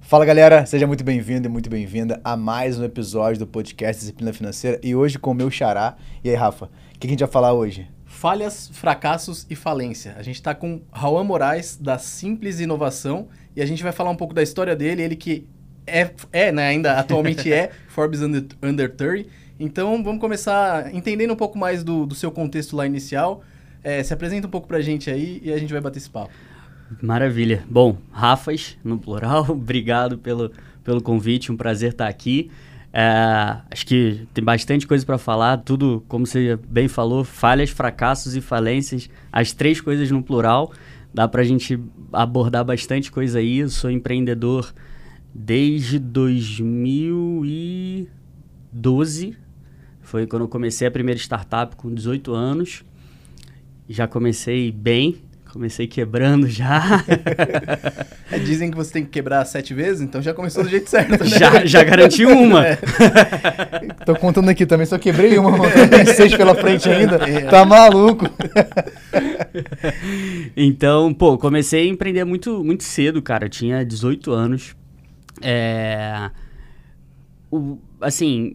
Fala galera, seja muito bem-vindo e muito bem-vinda a mais um episódio do podcast Disciplina Financeira e hoje com o meu xará. E aí, Rafa, o que a gente vai falar hoje? Falhas, fracassos e falência. A gente está com Raul Moraes, da Simples Inovação, e a gente vai falar um pouco da história dele, ele que é, é né, ainda atualmente é Forbes Under, Under 30. Então vamos começar entendendo um pouco mais do, do seu contexto lá inicial. É, se apresenta um pouco pra gente aí e a gente vai bater esse papo. Maravilha. Bom, Rafas, no plural, obrigado pelo, pelo convite, um prazer estar aqui. É, acho que tem bastante coisa para falar, tudo, como você bem falou, falhas, fracassos e falências, as três coisas no plural. Dá para a gente abordar bastante coisa aí. Eu sou empreendedor desde 2012. Foi quando eu comecei a primeira startup com 18 anos. Já comecei bem, Comecei quebrando já. é, dizem que você tem que quebrar sete vezes, então já começou do jeito certo, né? Já, já garanti uma. É. Tô contando aqui também, só quebrei uma, tem seis pela frente ainda. É. Tá maluco. então, pô, comecei a empreender muito, muito cedo, cara. Eu tinha 18 anos. É... O, assim,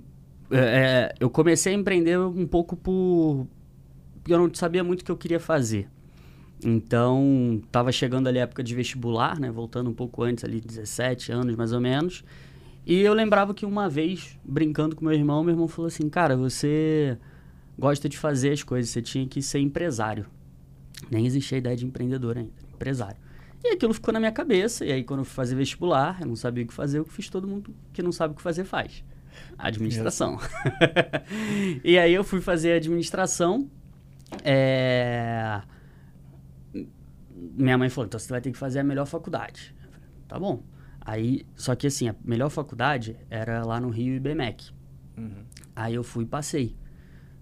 é, eu comecei a empreender um pouco por... Porque eu não sabia muito o que eu queria fazer. Então, estava chegando ali a época de vestibular, né? Voltando um pouco antes, ali, 17 anos mais ou menos. E eu lembrava que uma vez, brincando com meu irmão, meu irmão falou assim: Cara, você gosta de fazer as coisas, você tinha que ser empresário. Nem existia a ideia de empreendedor ainda, empresário. E aquilo ficou na minha cabeça. E aí, quando eu fui fazer vestibular, eu não sabia o que fazer, o que fiz todo mundo que não sabe o que fazer faz. Administração. e aí eu fui fazer administração. É minha mãe falou, então você vai ter que fazer a melhor faculdade. Falei, tá bom. Aí, só que assim, a melhor faculdade era lá no Rio IBMEC. Uhum. Aí eu fui e passei.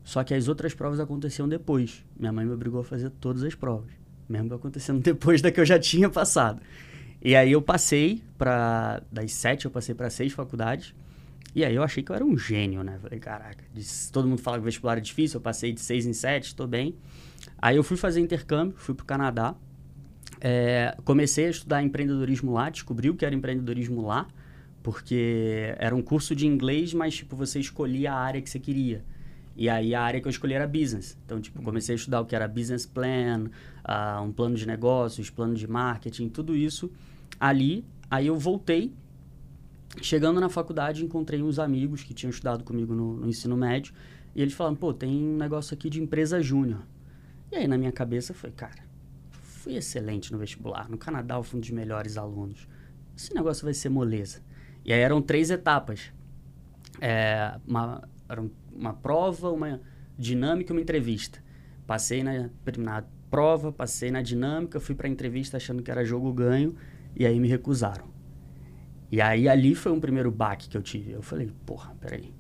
Só que as outras provas aconteciam depois. Minha mãe me obrigou a fazer todas as provas. Mesmo acontecendo depois da que eu já tinha passado. E aí eu passei para Das sete, eu passei para seis faculdades. E aí eu achei que eu era um gênio, né? Falei, caraca, todo mundo fala que o vestibular é difícil, eu passei de seis em sete, estou bem. Aí eu fui fazer intercâmbio, fui pro Canadá. É, comecei a estudar empreendedorismo lá, descobri o que era empreendedorismo lá, porque era um curso de inglês, mas tipo, você escolhia a área que você queria. E aí a área que eu escolhi era business. Então, tipo, uhum. comecei a estudar o que era business plan, uh, um plano de negócios, plano de marketing, tudo isso ali. Aí eu voltei. Chegando na faculdade, encontrei uns amigos que tinham estudado comigo no, no ensino médio. E eles falaram, pô, tem um negócio aqui de empresa júnior. E aí na minha cabeça foi, cara, fui excelente no vestibular. No Canadá eu fui um dos melhores alunos. Esse negócio vai ser moleza. E aí eram três etapas. É, uma, era uma prova, uma dinâmica e uma entrevista. Passei na, na prova, passei na dinâmica, fui para a entrevista achando que era jogo ganho e aí me recusaram. E aí ali foi um primeiro baque que eu tive. Eu falei, porra, peraí.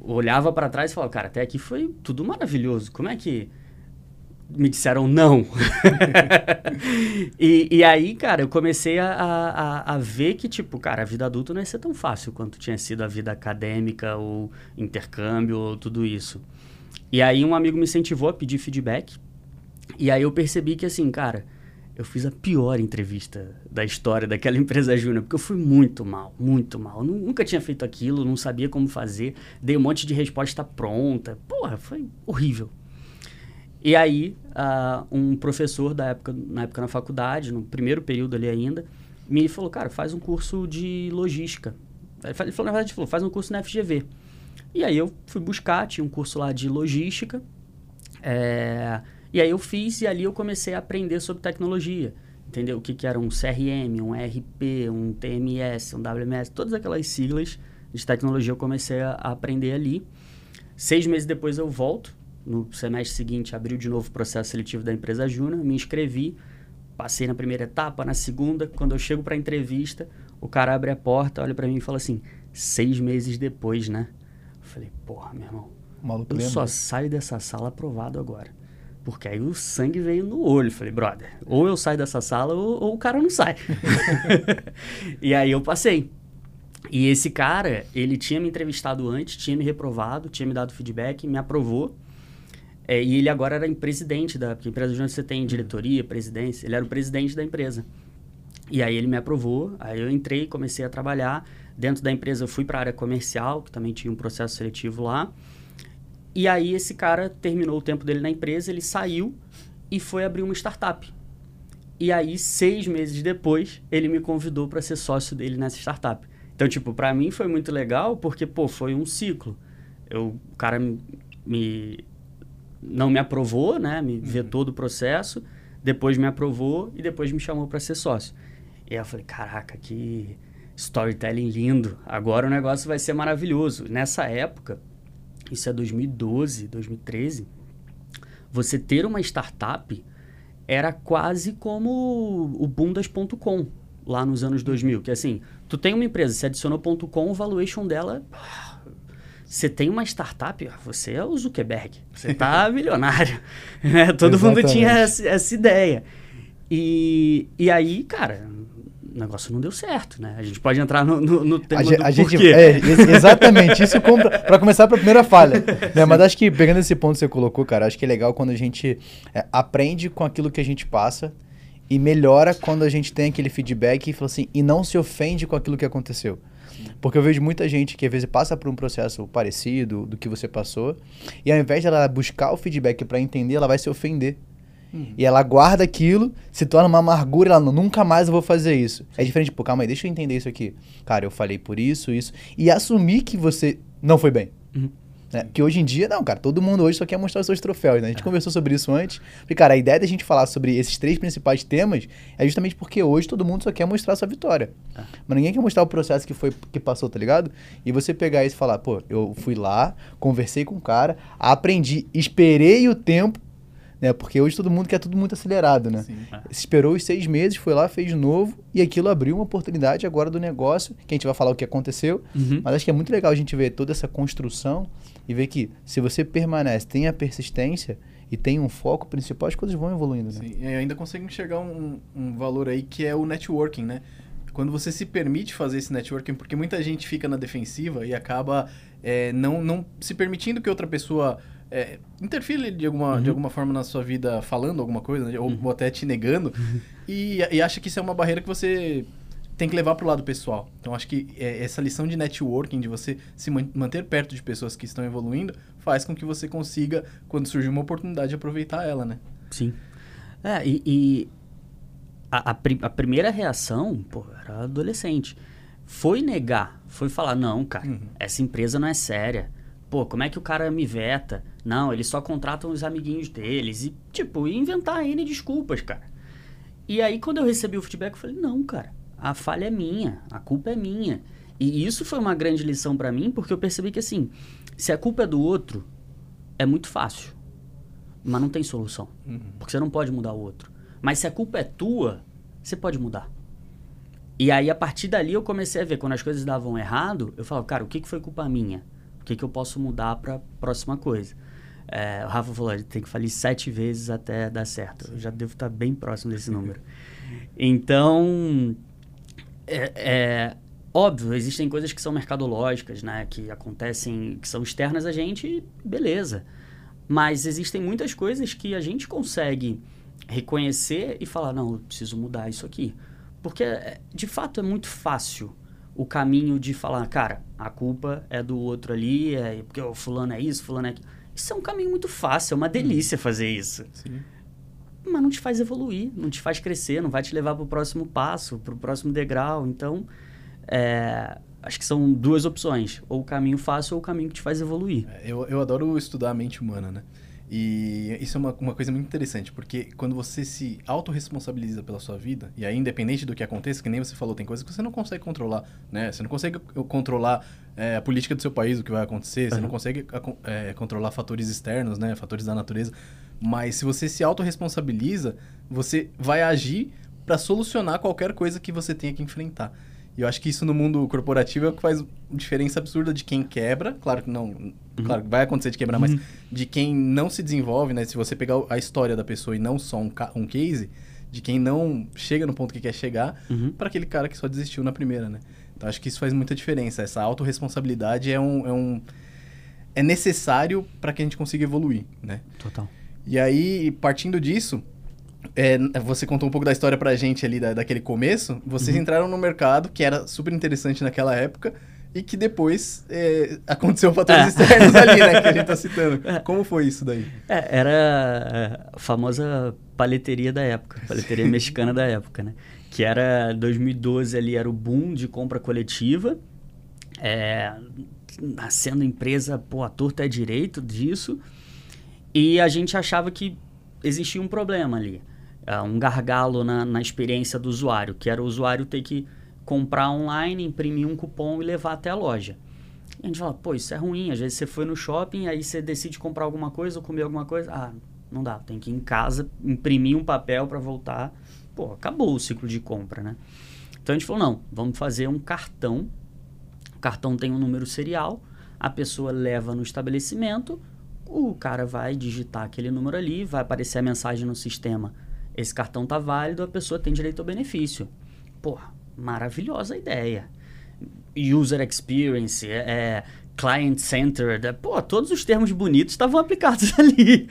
olhava para trás e falava, cara, até aqui foi tudo maravilhoso. Como é que me disseram não. e, e aí, cara, eu comecei a, a, a ver que, tipo, cara, a vida adulta não ia ser tão fácil quanto tinha sido a vida acadêmica ou intercâmbio ou tudo isso. E aí um amigo me incentivou a pedir feedback. E aí eu percebi que, assim, cara, eu fiz a pior entrevista da história daquela empresa júnior, porque eu fui muito mal, muito mal. Eu nunca tinha feito aquilo, não sabia como fazer, dei um monte de resposta pronta. Porra, foi horrível. E aí, uh, um professor da época, na época na faculdade, no primeiro período ali ainda, me falou, cara, faz um curso de logística. Ele falou, na verdade, falou, faz um curso na FGV. E aí eu fui buscar, tinha um curso lá de logística. É, e aí eu fiz e ali eu comecei a aprender sobre tecnologia. Entendeu? O que, que era um CRM, um RP, um TMS, um WMS, todas aquelas siglas de tecnologia eu comecei a, a aprender ali. Seis meses depois eu volto no semestre seguinte, abriu de novo o processo seletivo da empresa Júnior, me inscrevi, passei na primeira etapa, na segunda, quando eu chego para a entrevista, o cara abre a porta, olha para mim e fala assim: seis meses depois, né? Eu falei, porra, meu irmão, Maluco eu lembra. só saio dessa sala aprovado agora. Porque aí o sangue veio no olho. Falei, brother, ou eu saio dessa sala ou, ou o cara não sai. e aí eu passei. E esse cara, ele tinha me entrevistado antes, tinha me reprovado, tinha me dado feedback, me aprovou. É, e ele agora era presidente da porque empresa onde você tem diretoria, presidência, ele era o presidente da empresa. E aí ele me aprovou, aí eu entrei, comecei a trabalhar. Dentro da empresa eu fui para a área comercial, que também tinha um processo seletivo lá. E aí esse cara terminou o tempo dele na empresa, ele saiu e foi abrir uma startup. E aí, seis meses depois, ele me convidou para ser sócio dele nessa startup. Então, tipo, para mim foi muito legal porque, pô, foi um ciclo. Eu, o cara me, me não me aprovou, né? Me uhum. vetou do processo, depois me aprovou e depois me chamou para ser sócio. E aí eu falei, caraca, que storytelling lindo. Agora o negócio vai ser maravilhoso. Nessa época, isso é 2012, 2013, você ter uma startup era quase como o bundas.com lá nos anos 2000, que assim, tu tem uma empresa, você adicionou .com, o valuation dela, você tem uma startup, você é o Zuckerberg, você tá milionário, né? Todo Exatamente. mundo tinha essa, essa ideia. E, e aí, cara, o negócio não deu certo, né? A gente pode entrar no, no, no tema a do a gente, é, exatamente, isso para começar para a primeira falha. né? Mas acho que, pegando esse ponto que você colocou, cara, acho que é legal quando a gente é, aprende com aquilo que a gente passa e melhora quando a gente tem aquele feedback e fala assim, e não se ofende com aquilo que aconteceu. Porque eu vejo muita gente que às vezes passa por um processo parecido do que você passou, e ao invés de ela buscar o feedback para entender, ela vai se ofender. Uhum. E ela guarda aquilo, se torna uma amargura, ela nunca mais eu vou fazer isso. É diferente, pô, calma aí, deixa eu entender isso aqui. Cara, eu falei por isso, isso. E assumir que você não foi bem. Uhum. Né? Porque hoje em dia, não, cara, todo mundo hoje só quer mostrar os seus troféus, né? A gente é. conversou sobre isso antes. Porque, cara, a ideia da gente falar sobre esses três principais temas é justamente porque hoje todo mundo só quer mostrar a sua vitória. É. Mas ninguém quer mostrar o processo que foi que passou, tá ligado? E você pegar isso e falar, pô, eu fui lá, conversei com o cara, aprendi, esperei o tempo né? Porque hoje todo mundo quer tudo muito acelerado, né? Sim. Esperou os seis meses, foi lá, fez de novo, e aquilo abriu uma oportunidade agora do negócio, que a gente vai falar o que aconteceu, uhum. mas acho que é muito legal a gente ver toda essa construção e ver que se você permanece, tem a persistência e tem um foco principal, as coisas vão evoluindo, né? Sim, e ainda consegue enxergar um, um valor aí que é o networking, né? quando você se permite fazer esse networking, porque muita gente fica na defensiva e acaba é, não, não se permitindo que outra pessoa é, interfere de alguma, uhum. de alguma forma na sua vida falando alguma coisa, né? ou, uhum. ou, até te negando, uhum. e, e acha que isso é uma barreira que você tem que levar para o lado pessoal. Então, acho que é, essa lição de networking, de você se manter perto de pessoas que estão evoluindo, faz com que você consiga, quando surgir uma oportunidade, aproveitar ela, né? Sim. É, e, e a, a, a, primeira reação, pô, era adolescente. Foi negar, foi falar, não, cara, uhum. essa empresa não é séria. Pô, como é que o cara me veta? Não, eles só contratam os amiguinhos deles. E, tipo, inventar N desculpas, cara. E aí, quando eu recebi o feedback, eu falei, não, cara, a falha é minha, a culpa é minha. E isso foi uma grande lição para mim, porque eu percebi que, assim, se a culpa é do outro, é muito fácil. Mas não tem solução. Uhum. Porque você não pode mudar o outro. Mas se a culpa é tua, você pode mudar. E aí, a partir dali, eu comecei a ver, quando as coisas davam errado, eu falava, cara, o que, que foi culpa minha? O que, que eu posso mudar para próxima coisa? É, o Rafa falou, ele tem que falir sete vezes até dar certo. Eu já devo estar bem próximo desse número. Então, é, é, óbvio, existem coisas que são mercadológicas, né? Que acontecem, que são externas a gente, beleza. Mas existem muitas coisas que a gente consegue reconhecer e falar, não, eu preciso mudar isso aqui. Porque, é, de fato, é muito fácil o caminho de falar, cara, a culpa é do outro ali, é porque o fulano é isso, fulano é aquilo. Isso é um caminho muito fácil, é uma delícia fazer isso. Sim. Mas não te faz evoluir, não te faz crescer, não vai te levar para o próximo passo, para o próximo degrau. Então, é, acho que são duas opções: ou o caminho fácil ou o caminho que te faz evoluir. É, eu, eu adoro estudar a mente humana, né? E isso é uma, uma coisa muito interessante, porque quando você se autorresponsabiliza pela sua vida, e aí independente do que aconteça, que nem você falou, tem coisas que você não consegue controlar, né? Você não consegue controlar é, a política do seu país, o que vai acontecer, uhum. você não consegue é, controlar fatores externos, né? Fatores da natureza. Mas se você se autorresponsabiliza, você vai agir para solucionar qualquer coisa que você tenha que enfrentar. E eu acho que isso no mundo corporativo é o que faz diferença absurda de quem quebra. Claro que não. Uhum. Claro que vai acontecer de quebrar, uhum. mas de quem não se desenvolve, né? Se você pegar a história da pessoa e não só um, um case, de quem não chega no ponto que quer chegar, uhum. para aquele cara que só desistiu na primeira, né? Então acho que isso faz muita diferença. Essa autorresponsabilidade é um. É um é necessário para que a gente consiga evoluir, né? Total. E aí, partindo disso, é, você contou um pouco da história pra gente ali, da, daquele começo. Vocês uhum. entraram no mercado, que era super interessante naquela época, e que depois é, aconteceu fatores é. externos ali, né? Que a gente tá citando. É. Como foi isso daí? É, era a famosa paleteria da época, paleteria mexicana da época, né? Que era 2012 ali, era o boom de compra coletiva. É, nascendo empresa, pô, a torta é direito disso. E a gente achava que existia um problema ali. Uh, um gargalo na, na experiência do usuário, que era o usuário ter que comprar online, imprimir um cupom e levar até a loja. E a gente fala, pô, isso é ruim. Às vezes você foi no shopping, aí você decide comprar alguma coisa ou comer alguma coisa. Ah, não dá, tem que ir em casa, imprimir um papel para voltar. Pô, acabou o ciclo de compra, né? Então a gente falou, não, vamos fazer um cartão. O cartão tem um número serial, a pessoa leva no estabelecimento, o cara vai digitar aquele número ali, vai aparecer a mensagem no sistema. Esse cartão tá válido, a pessoa tem direito ao benefício. Porra, maravilhosa ideia. User experience, é, é client centered, é, pô, todos os termos bonitos estavam aplicados ali.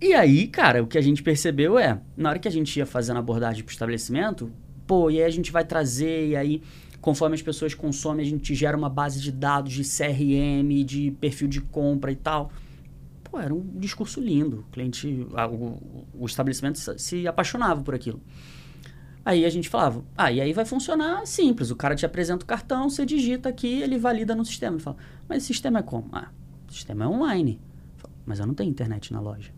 E aí, cara, o que a gente percebeu é, na hora que a gente ia fazendo abordagem para o estabelecimento, pô, e aí a gente vai trazer, e aí, conforme as pessoas consomem, a gente gera uma base de dados de CRM, de perfil de compra e tal. Pô, era um discurso lindo. O cliente, a, o, o estabelecimento se apaixonava por aquilo. Aí a gente falava, ah, e aí vai funcionar simples. O cara te apresenta o cartão, você digita aqui, ele valida no sistema. Ele fala, mas o sistema é como? Ah, o sistema é online. Falo, mas eu não tenho internet na loja.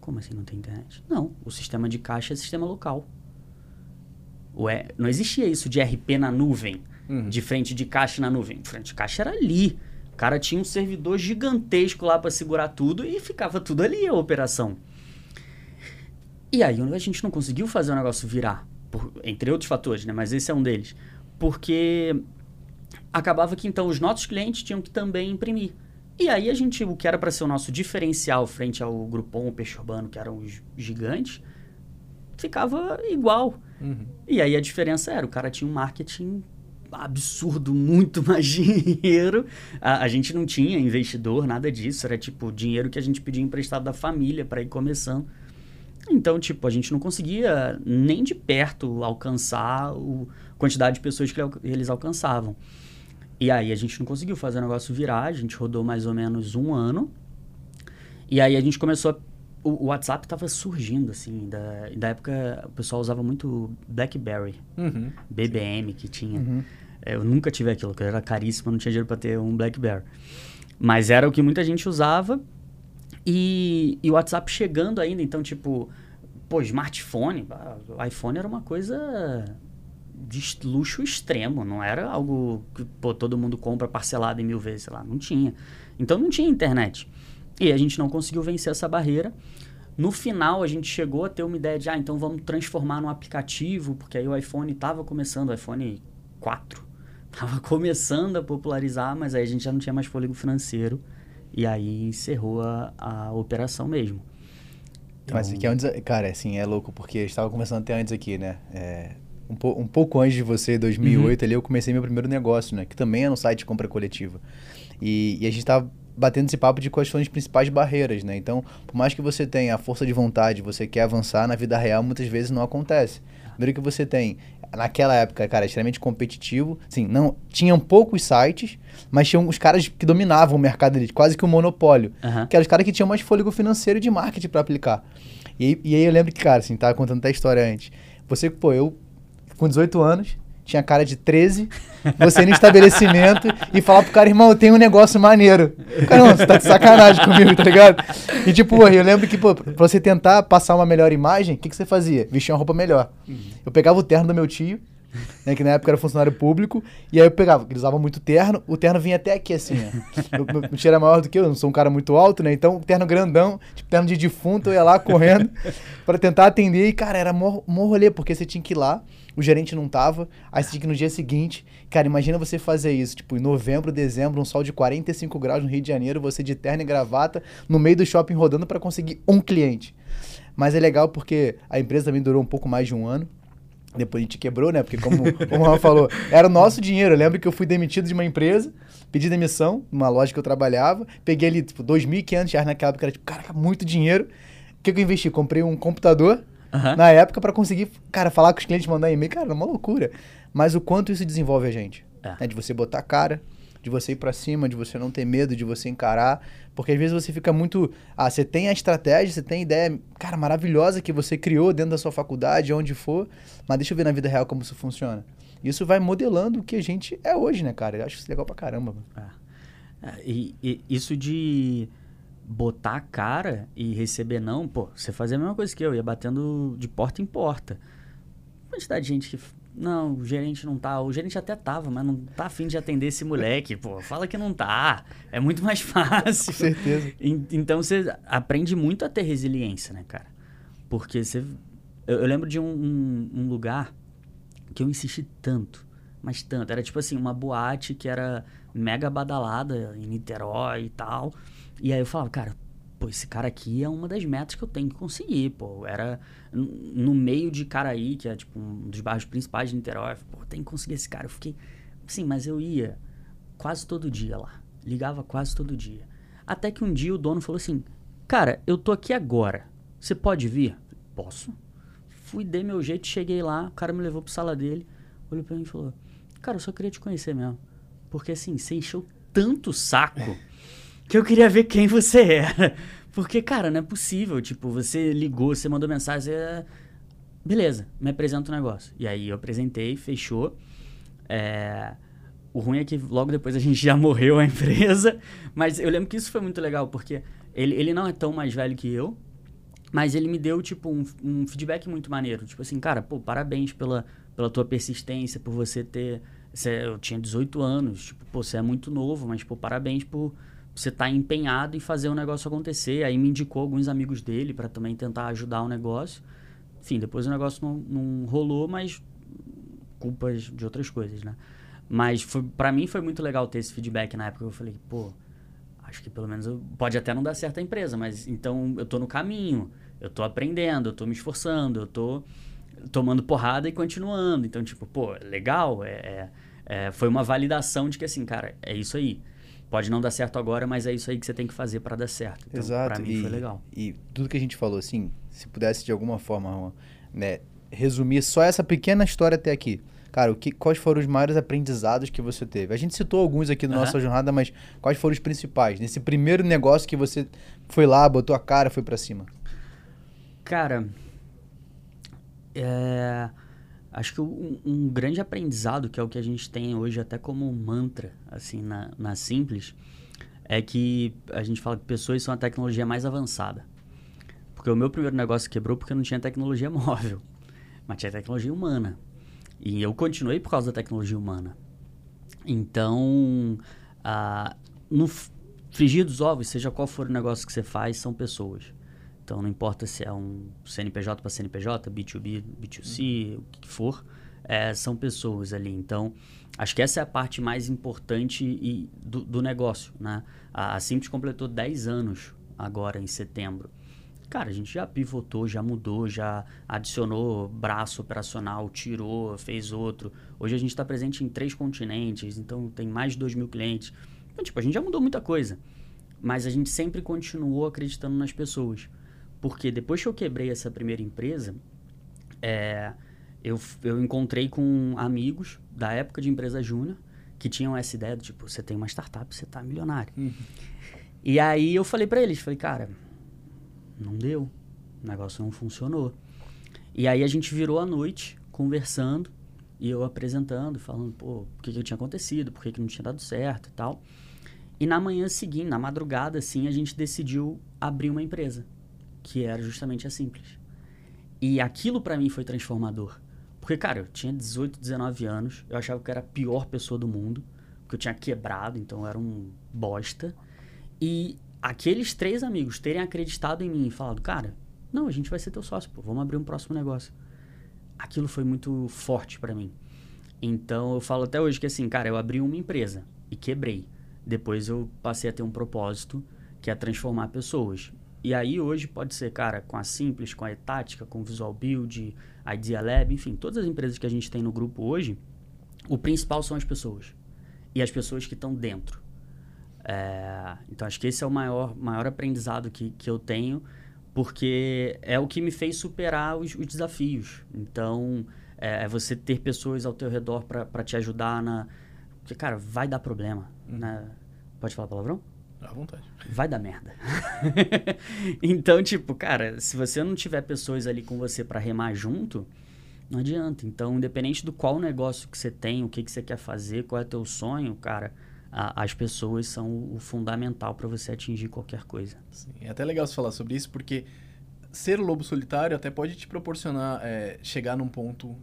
Como assim não tem internet? Não, o sistema de caixa é sistema local. Ué, não existia isso de RP na nuvem, uhum. de frente de caixa na nuvem. Frente de caixa era ali. O cara tinha um servidor gigantesco lá para segurar tudo e ficava tudo ali a operação. E aí a gente não conseguiu fazer o negócio virar, por, entre outros fatores, né? Mas esse é um deles. Porque acabava que então os nossos clientes tinham que também imprimir. E aí a gente, o que era para ser o nosso diferencial frente ao Groupon, o Peixe Urbano, que eram os gigantes, ficava igual. Uhum. E aí a diferença era, o cara tinha um marketing absurdo, muito mais dinheiro. A, a, gente não tinha investidor, nada disso. Era tipo dinheiro que a gente pedia emprestado da família para ir começando. Então, tipo, a gente não conseguia nem de perto alcançar a quantidade de pessoas que eles alcançavam. E aí a gente não conseguiu fazer o negócio virar, a gente rodou mais ou menos um ano. E aí a gente começou a, o, WhatsApp estava surgindo, assim, da, da época o pessoal usava muito BlackBerry, uhum. BBM que tinha. Uhum. Eu nunca tive aquilo, porque era caríssimo, não tinha dinheiro para ter um BlackBerry. Mas era o que muita gente usava e, e o WhatsApp chegando ainda, então, tipo, pô, smartphone, o iPhone era uma coisa de luxo extremo, não era algo que pô, todo mundo compra parcelado em mil vezes, sei lá, não tinha. Então não tinha internet. E a gente não conseguiu vencer essa barreira. No final, a gente chegou a ter uma ideia de, ah, então vamos transformar num aplicativo, porque aí o iPhone estava começando, o iPhone 4 estava começando a popularizar, mas aí a gente já não tinha mais fôlego financeiro e aí encerrou a, a operação mesmo. Então... Mas aqui é um Cara, assim, é louco, porque estava começando até antes aqui, né? É, um, po um pouco antes de você, 2008, uhum. ali, eu comecei meu primeiro negócio, né? Que também é no site de compra coletiva. E, e a gente estava batendo esse papo de quais são as principais barreiras, né? Então, por mais que você tenha a força de vontade, você quer avançar na vida real, muitas vezes não acontece. Primeiro que você tem, naquela época, cara, extremamente competitivo. Sim, não, tinham poucos sites, mas tinham os caras que dominavam o mercado ali, quase que um monopólio. Uhum. Que eram os caras que tinham mais fôlego financeiro de marketing para aplicar. E, e aí eu lembro que, cara, assim, tava contando até a história antes. Você, pô, eu com 18 anos, tinha cara de 13, você no estabelecimento e falar pro cara, irmão, eu tenho um negócio maneiro. Caramba, você tá de sacanagem comigo, tá ligado? E tipo, eu lembro que, pô, pra você tentar passar uma melhor imagem, o que, que você fazia? Vestia uma roupa melhor. Eu pegava o terno do meu tio, né, que na época era funcionário público, e aí eu pegava, ele usava muito terno, o terno vinha até aqui assim, ó. Meu, meu tio era maior do que eu, não sou um cara muito alto, né, então terno grandão, tipo terno de defunto, eu ia lá correndo para tentar atender, e cara, era mó, mó rolê, porque você tinha que ir lá, o gerente não tava, aí você tinha que ir no dia seguinte, cara, imagina você fazer isso, tipo, em novembro, dezembro, um sol de 45 graus no Rio de Janeiro, você de terno e gravata, no meio do shopping rodando para conseguir um cliente. Mas é legal porque a empresa também durou um pouco mais de um ano, depois a gente quebrou, né? Porque como o Juan falou, era o nosso dinheiro. Eu lembro que eu fui demitido de uma empresa, pedi demissão numa loja que eu trabalhava, peguei ali, tipo, 2.500 reais naquela época, era tipo, caraca, muito dinheiro. O que, que eu investi? Comprei um computador Aham. na época para conseguir, cara, falar com os clientes, mandar e-mail. Cara, é uma loucura. Mas o quanto isso desenvolve a gente. É. né? De você botar a cara, de você ir pra cima, de você não ter medo, de você encarar. Porque às vezes você fica muito. Ah, você tem a estratégia, você tem a ideia, cara, maravilhosa que você criou dentro da sua faculdade, onde for. Mas deixa eu ver na vida real como isso funciona. Isso vai modelando o que a gente é hoje, né, cara? Eu acho isso legal pra caramba. É, e, e isso de botar a cara e receber não, pô, você fazia a mesma coisa que eu, ia batendo de porta em porta. Quantidade de gente que. Não, o gerente não tá. O gerente até tava, mas não tá afim de atender esse moleque, pô. Fala que não tá. É muito mais fácil. Com certeza. En- Então você aprende muito a ter resiliência, né, cara? Porque você. Eu, eu lembro de um, um- um lugar que eu insisti tanto, mas tanto. Era tipo assim, uma boate que era mega badalada em Niterói e tal. E aí eu falava, cara, pô, esse cara aqui é uma das metas que eu tenho que conseguir, pô. Era no meio de Caraí, que é tipo um dos bairros principais de Niterói. Pô, tem que conseguir esse cara. Eu fiquei. Sim, mas eu ia quase todo dia lá. Ligava quase todo dia. Até que um dia o dono falou assim: Cara, eu tô aqui agora. Você pode vir? Posso. Fui, dei meu jeito, cheguei lá. O cara me levou pro sala dele. Olhou pra mim e falou: Cara, eu só queria te conhecer mesmo. Porque assim, você encheu tanto saco que eu queria ver quem você era. Porque, cara, não é possível. Tipo, você ligou, você mandou mensagem. Você... Beleza, me apresenta o negócio. E aí eu apresentei, fechou. É, O ruim é que logo depois a gente já morreu a empresa. Mas eu lembro que isso foi muito legal, porque ele, ele não é tão mais velho que eu. Mas ele me deu, tipo, um, um feedback muito maneiro. Tipo assim, cara, pô, parabéns pela, pela tua persistência, por você ter... Você, eu tinha 18 anos, tipo, pô, você é muito novo, mas, pô, parabéns por você estar empenhado em fazer o negócio acontecer. Aí me indicou alguns amigos dele para também tentar ajudar o negócio. Enfim, depois o negócio não, não rolou, mas culpas de outras coisas, né? Mas para mim foi muito legal ter esse feedback na época. Eu falei, pô, acho que pelo menos eu- pode até não dar certo a empresa, mas então eu tô no caminho, eu tô aprendendo, eu tô me esforçando, eu tô tomando porrada e continuando. Então, tipo, pô, legal, é, é- é, foi uma validação de que assim, cara, é isso aí. Pode não dar certo agora, mas é isso aí que você tem que fazer para dar certo. Então, Exato. pra mim e, foi legal. E tudo que a gente falou, assim, se pudesse de alguma forma, né, resumir só essa pequena história até aqui. Cara, o que, quais foram os maiores aprendizados que você teve? A gente citou alguns aqui na Aham. nossa jornada, mas quais foram os principais? Nesse primeiro negócio que você foi lá, botou a cara, foi pra cima. Cara, é, acho que um, um grande aprendizado, que é o que a gente tem hoje até como mantra, assim, na, na Simples, é que a gente fala que pessoas são a tecnologia mais avançada. Porque o meu primeiro negócio quebrou porque não tinha tecnologia móvel, mas tinha tecnologia humana. E eu continuei por causa da tecnologia humana. Então, ah, no frigir dos ovos, seja qual for o negócio que você faz, são pessoas. Então, não importa se é um CNPJ para CNPJ, B2B, B2C, o que for, é, são pessoas ali. Então, acho que essa é a parte mais importante e do, do negócio. Né? A, a Simples completou 10 anos agora, em setembro. Cara, a gente já pivotou, já mudou, já adicionou braço operacional, tirou, fez outro. Hoje a gente está presente em três continentes, então tem mais de 2 mil clientes. Então, tipo, a gente já mudou muita coisa. Mas a gente sempre continuou acreditando nas pessoas. Porque depois que eu quebrei essa primeira empresa, é, eu, eu encontrei com amigos da época de empresa júnior que tinham essa ideia do tipo, você tem uma startup, você tá milionário. E aí eu falei pra eles, falei, cara, não deu, o negócio não funcionou. E aí a gente virou a noite conversando e eu apresentando, falando, pô, o que, que tinha acontecido, por que, que não tinha dado certo e tal. E na manhã seguinte, na madrugada, assim, a gente decidiu abrir uma empresa, que era justamente a Simples. E aquilo pra mim foi transformador. Porque, cara, eu tinha 18, 19 anos, eu achava que eu era a pior pessoa do mundo, porque eu tinha quebrado, então eu era um bosta. E aqueles três amigos terem acreditado em mim e falado, cara, não, a gente vai ser teu sócio, pô, vamos abrir um próximo negócio. Aquilo foi muito forte pra mim. Então eu falo até hoje que assim, cara, eu abri uma empresa e quebrei. Depois eu passei a ter um propósito que é transformar pessoas. E aí hoje pode ser, cara, com a Simples, com a Etática, com o Visual Build, a Idea Lab, enfim, todas as empresas que a gente tem no grupo hoje, o principal são as pessoas. E as pessoas que estão dentro. É, então acho que esse é o maior, maior aprendizado que, que eu tenho, porque é o que me fez superar os, os desafios. Então é, é, você ter pessoas ao teu redor para te ajudar na. Porque, cara, vai dar problema. Uhum. Né? Pode falar palavrão? À vontade. Vai dar merda. então, tipo, cara, se você não tiver pessoas ali com você para remar junto, não adianta. Então, independente do qual negócio que você tem, o que, que você quer fazer, qual é teu sonho, cara, a, as pessoas são o, fundamental para você atingir qualquer coisa. Sim, é até legal você falar sobre isso, porque ser lobo solitário até pode te proporcionar é, chegar num ponto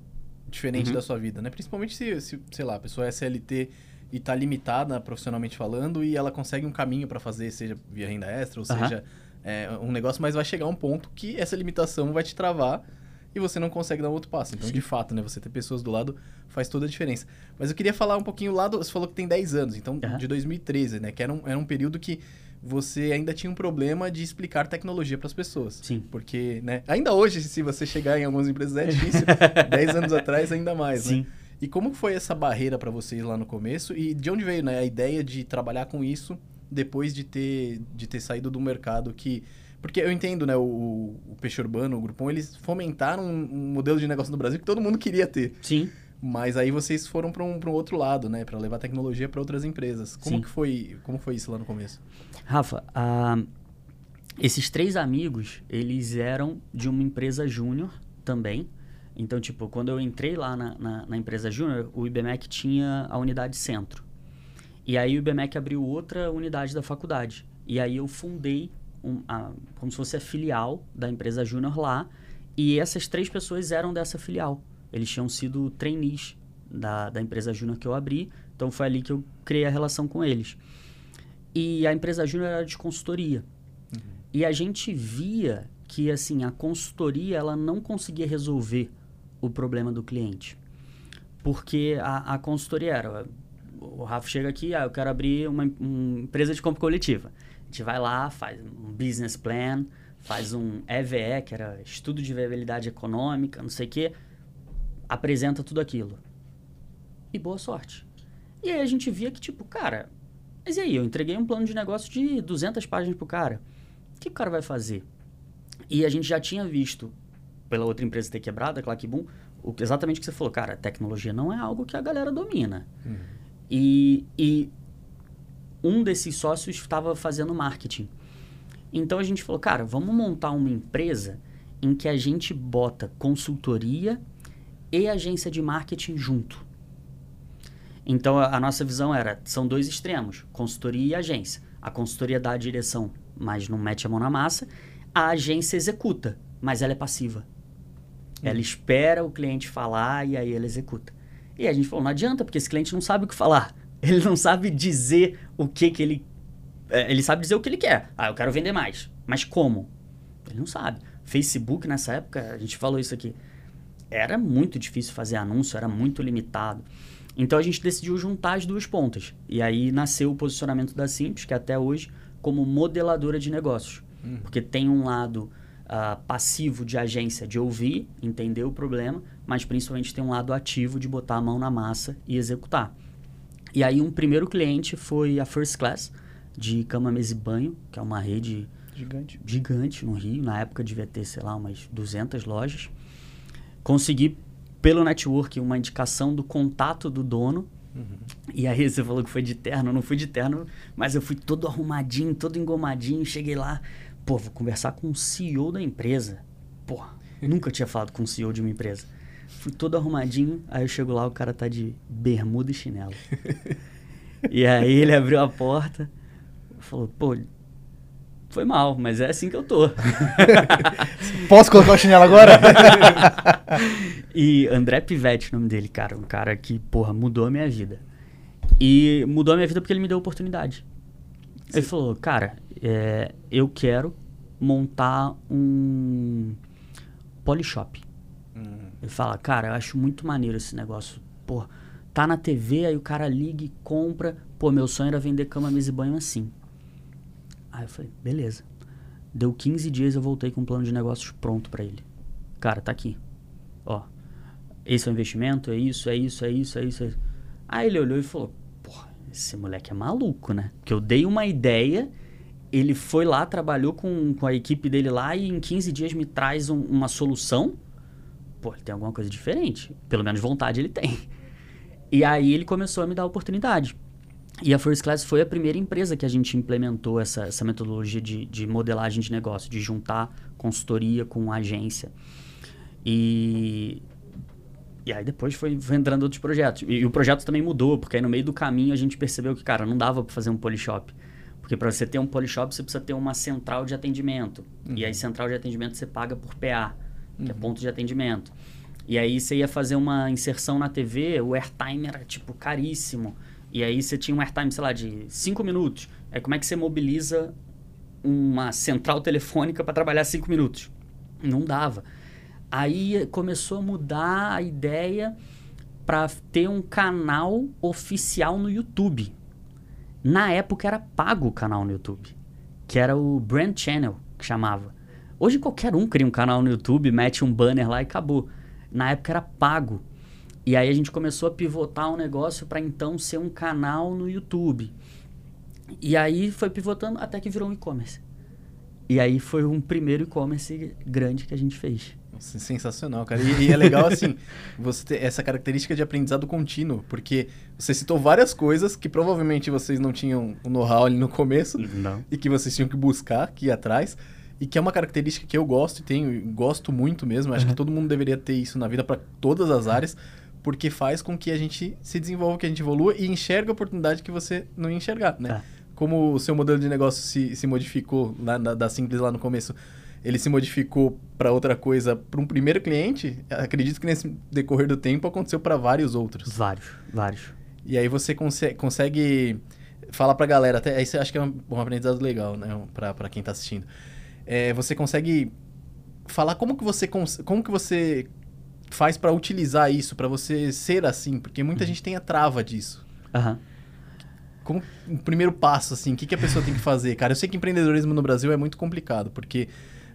diferente uhum. da sua vida, né? Principalmente se, se, sei lá, a pessoa é CLT e está limitada profissionalmente falando e ela consegue um caminho para fazer, seja via renda extra, ou uhum. seja, é, um negócio, mas vai chegar um ponto que essa limitação vai te travar e você não consegue dar outro passo. Então, Sim. de fato, né, você ter pessoas do lado faz toda a diferença. Mas eu queria falar um pouquinho lá do, você falou que tem 10 anos, então uhum. de 2013, né, que era um, era um período que você ainda tinha um problema de explicar tecnologia para as pessoas. Sim. Porque, né, ainda hoje, se você chegar em algumas empresas é difícil, 10 anos atrás ainda mais, né? Sim. né? E como foi essa barreira para vocês lá no começo? E de onde veio né, a ideia de trabalhar com isso depois de ter, de ter saído do mercado que... Porque eu entendo, né, o, o Peixe Urbano, o Grupão, eles fomentaram um, modelo de negócio no Brasil que todo mundo queria ter. Sim. Mas aí vocês foram para um, um outro lado, né, para levar tecnologia para outras empresas. Como Sim. que foi, como foi isso lá no começo? Rafa, uh, esses três amigos, eles eram de uma empresa júnior também, então, tipo, quando eu entrei lá na, na, na empresa Júnior, o IBMEC tinha a unidade centro. E aí o IBMEC abriu outra unidade da faculdade. E aí eu fundei um, a, como se fosse a filial da empresa Júnior lá. E essas três pessoas eram dessa filial. Eles tinham sido trainees da, da empresa Júnior que eu abri. Então foi ali que eu criei a relação com eles. E a empresa Júnior era de consultoria. Uhum. E a gente via que assim a consultoria ela não conseguia resolver o problema do cliente. Porque a, a consultoria era, o Rafa chega aqui, ah, eu quero abrir uma, uma empresa de compra coletiva. A gente vai lá, faz um business plan, faz um EVE, que era estudo de viabilidade econômica, não sei o quê, apresenta tudo aquilo. E boa sorte. E aí a gente via que, tipo, cara, mas e aí? Eu entreguei um plano de negócio de 200 páginas pro cara. O que o cara vai fazer? E a gente já tinha visto pela outra empresa ter quebrado, a Clackboom, o, exatamente o que você falou, cara, tecnologia não é algo que a galera domina. Uhum. E, e um desses sócios estava fazendo marketing. Então a gente falou, cara, vamos montar uma empresa em que a gente bota consultoria e agência de marketing junto. Então a, a, nossa visão era, são dois extremos, consultoria e agência. A consultoria dá a direção, mas não mete a mão na massa. A agência executa, mas ela é passiva. Ela uhum. espera o cliente falar e aí ela executa. E a gente falou, não adianta, porque esse cliente não sabe o que falar. Ele não sabe dizer o que que ele... É, ele sabe dizer o que ele quer. Ah, eu quero vender mais. Mas como? Ele não sabe. Facebook, nessa época, a gente falou isso aqui, era muito difícil fazer anúncio, era muito limitado. Então a gente decidiu juntar as duas pontas. E aí nasceu o posicionamento da Simples, que até hoje, como modeladora de negócios. Uhum. Porque tem um lado uh, passivo de agência de ouvir, entender o problema, mas principalmente tem um lado ativo de botar a mão na massa e executar. E aí um primeiro cliente foi a First Class, de cama, mesa e banho, que é uma rede gigante, gigante no Rio. Na época devia ter, sei lá, umas 200 lojas. Consegui, pelo network, uma indicação do contato do dono. Uhum. E aí você falou que foi de terno, eu não fui de terno, mas eu fui todo arrumadinho, todo engomadinho, cheguei lá, Pô, vou conversar com o CEO da empresa. Pô, nunca tinha falado com o CEO de uma empresa. Fui todo arrumadinho, aí eu chego lá, o cara tá de bermuda e chinelo. e aí ele abriu a porta, falou, pô, foi mal, mas é assim que eu tô. Posso colocar o chinelo agora? e André Pivetti, o nome dele, cara, um cara que, porra, mudou a minha vida. E mudou a minha vida porque ele me deu oportunidade. Sim. Ele falou, cara, é, eu quero montar um polishop. Uhum. Ele fala, cara, eu acho muito maneiro esse negócio. Pô, tá na TV, aí o cara liga e compra. Pô, meu sonho era vender cama, mesa e banho assim. Aí eu falei, beleza. Deu 15 dias eu voltei com um plano de negócios pronto para ele. Cara, tá aqui. Ó, esse é o investimento, é isso, é isso, é isso, é isso. É isso. Aí ele olhou e falou, esse moleque é maluco, né? Porque eu dei uma ideia, ele foi lá, trabalhou com, com a equipe dele lá e em 15 dias me traz um, uma solução. Pô, ele tem alguma coisa diferente. Pelo menos vontade ele tem. E aí ele começou a me dar oportunidade. E a First Class foi a primeira empresa que a gente implementou essa, essa metodologia de, de modelagem de negócio, de juntar consultoria com agência. E, e aí depois foi, foi entrando outros projetos. E, e, o projeto também mudou, porque aí no meio do caminho a gente percebeu que, cara, não dava para fazer um polishop. Porque para você ter um polishop, você precisa ter uma central de atendimento. Uhum. E aí central de atendimento você paga por PA, que é uhum. é ponto de atendimento. E aí você ia fazer uma inserção na TV, o airtime era, tipo, caríssimo. E aí você tinha um airtime, sei lá, de 5 minutos. Aí como é que você mobiliza uma central telefônica para trabalhar 5 minutos? Não dava. Aí começou a mudar a ideia para ter um canal oficial no YouTube. Na época era pago o canal no YouTube, que era o Brand Channel, que chamava. Hoje qualquer um cria um canal no YouTube, mete um banner lá e acabou. Na época era pago. E aí a gente começou a pivotar o negócio para então ser um canal no YouTube. E aí foi pivotando até que virou um e-commerce. E aí foi um primeiro e-commerce grande que a gente fez. Sensacional, cara. E, e, é legal, assim, você ter essa característica de aprendizado contínuo, porque você citou várias coisas que provavelmente vocês não tinham o know-how ali no começo não. e que vocês tinham que buscar, ir atrás, e que é uma característica que eu gosto e tenho, gosto muito mesmo. Acho uhum. que todo mundo deveria ter isso na vida para todas as áreas porque faz com que a gente se desenvolva, que a gente evolua e enxerga a oportunidade que você não ia enxergar, né? Tá. Como o seu modelo de negócio se, se modificou lá na, da Simples lá no começo, ele se modificou para outra coisa para um primeiro cliente, acredito que nesse decorrer do tempo aconteceu para vários outros. Vários, vários. E aí você consegue, consegue falar para a galera, até isso acho que é um, um aprendizado legal, né, para quem está assistindo. É, você consegue falar como que você como que você faz para utilizar isso, para você ser assim? Porque muita uhum. gente tem a trava disso. Uhum. Como o um primeiro passo, assim, o que, que a pessoa tem que fazer? Cara, eu sei que empreendedorismo no Brasil é muito complicado, porque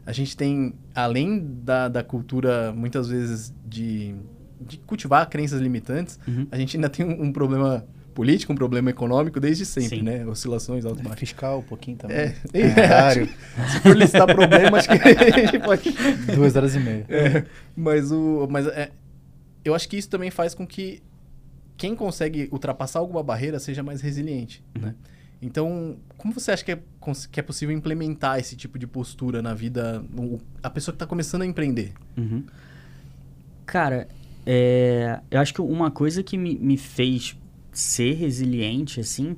a gente tem, além da, da cultura, muitas vezes, de, de cultivar crenças limitantes, uhum. a gente ainda tem um, um problema político, um problema econômico desde sempre, Sim. né? Oscilações alto baixo. Fiscal um pouquinho também. É, é, é se for listar problemas, acho que a gente pode... Duas horas e meia. É, mas o, mas é, eu acho que isso também faz com que quem consegue ultrapassar alguma barreira seja mais resiliente, uhum. né? Então, como você acha que é, que é possível implementar esse tipo de postura na vida, a pessoa que está começando a empreender? Uhum. Cara, é, eu acho que uma coisa que me, me fez ser resiliente, assim,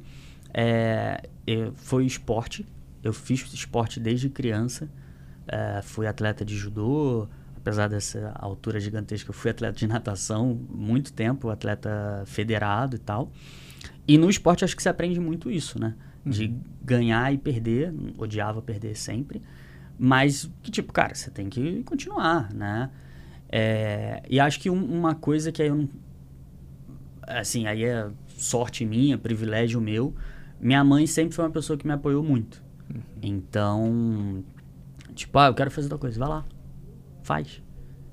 é, é, foi o esporte. Eu fiz esporte desde criança. É, fui atleta de judô, apesar dessa altura gigantesca, eu fui atleta de natação muito tempo, atleta federado e tal. E no esporte acho que se aprende muito isso, né? De uhum. ganhar e perder. Odiava perder sempre. Mas que tipo, cara, você tem que continuar, né? É, e acho que um, uma coisa que aí eu não. Assim, aí é sorte minha, privilégio meu. Minha mãe sempre foi uma pessoa que me apoiou muito. Uhum. Então, tipo, ah, eu quero fazer tal coisa, vai lá, faz.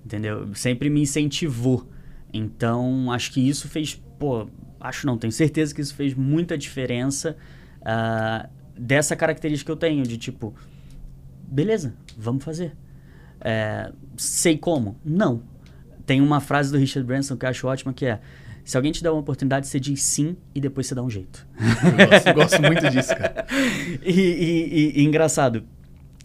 Entendeu? Sempre me incentivou. Então, acho que isso fez, pô, acho não, tenho certeza que isso fez muita diferença uh, dessa característica que eu tenho, de tipo, beleza, vamos fazer. É, sei como? Não. Tem uma frase do Richard Branson que eu acho ótima que é se alguém te dá uma oportunidade, você diz sim e depois você dá um jeito. Eu gosto, gosto muito disso, cara. E, e, e, e, engraçado,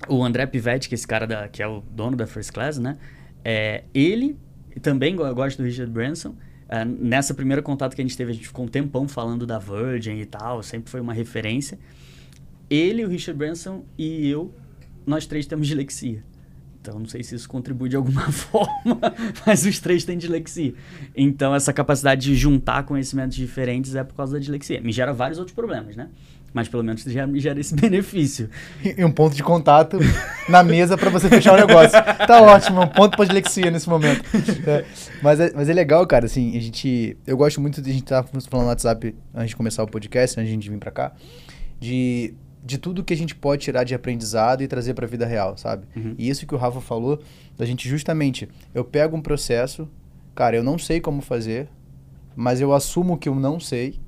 o André Pivetti, que é esse cara da, que é o dono da First Class, né? É, ele também gosta do Richard Branson. É, nessa primeira contato que a gente teve, a gente ficou um tempão falando da Virgin e tal, sempre foi uma referência. Ele, o Richard Branson e eu, nós três temos dislexia. Então, não sei se isso contribui de alguma forma, mas os três têm dislexia. Então, essa capacidade de juntar conhecimentos diferentes é por causa da dislexia. Me gera vários outros problemas, né? Mas pelo menos já me gera esse benefício. E um ponto de contato na mesa para você fechar o negócio. Tá ótimo, um ponto para dislexia nesse momento. É, mas, é, mas é legal, cara, assim, a gente... Eu gosto muito de a gente estar tá falando no WhatsApp antes de começar o podcast, antes de a gente vir para cá, de de tudo que a gente pode tirar de aprendizado e trazer para a vida real, sabe? Uhum. E isso que o Rafa falou, da gente justamente, eu pego um processo, cara, eu não sei como fazer, mas eu assumo que eu não sei,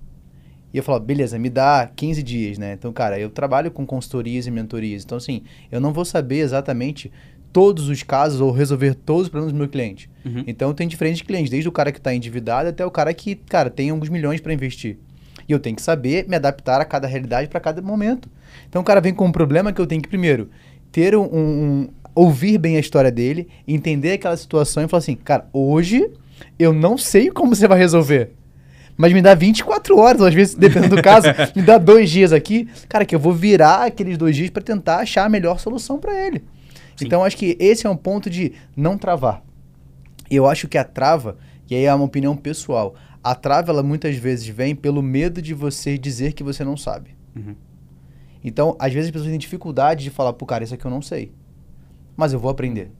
E eu falava, beleza, me dá 15 dias, né? Então, cara, eu trabalho com consultorias e mentorias. Então, assim, eu não vou saber exatamente todos os casos ou resolver todos os problemas do meu cliente. Uhum. Então, tem diferentes clientes, desde o cara que está endividado até o cara que, cara, tem alguns milhões para investir. E eu tenho que saber me adaptar a cada realidade para cada momento. Então, o cara vem com um problema que eu tenho que, primeiro, ter um, um ouvir bem a história dele, entender aquela situação e falar assim, cara, hoje eu não sei como você vai resolver. Mas me dá 24 horas, às vezes, dependendo do caso, me dá dois dias aqui, cara, que eu vou virar aqueles dois dias para tentar achar a melhor solução para ele. Sim. Então, acho que esse é um ponto de não travar. Eu acho que a trava, e aí é uma opinião pessoal, a trava, ela muitas vezes vem pelo medo de você dizer que você não sabe. Uhum. Então, às vezes as pessoas têm dificuldade de falar, pô, cara, isso aqui eu não sei. Mas eu vou aprender.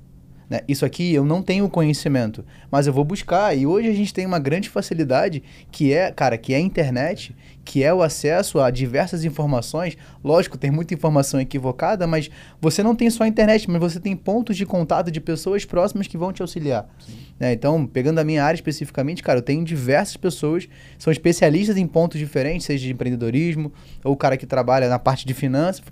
Né? Isso aqui eu não tenho conhecimento, mas eu vou buscar. E hoje a gente tem uma grande facilidade que é, cara, que é a internet, que é o acesso a diversas informações. Lógico, tem muita informação equivocada, mas você não tem só a internet, mas você tem pontos de contato de pessoas próximas que vão te auxiliar. Né? Então, pegando a minha área especificamente, cara, eu tenho diversas pessoas são especialistas em pontos diferentes, seja de empreendedorismo, ou o cara que trabalha na parte de finanças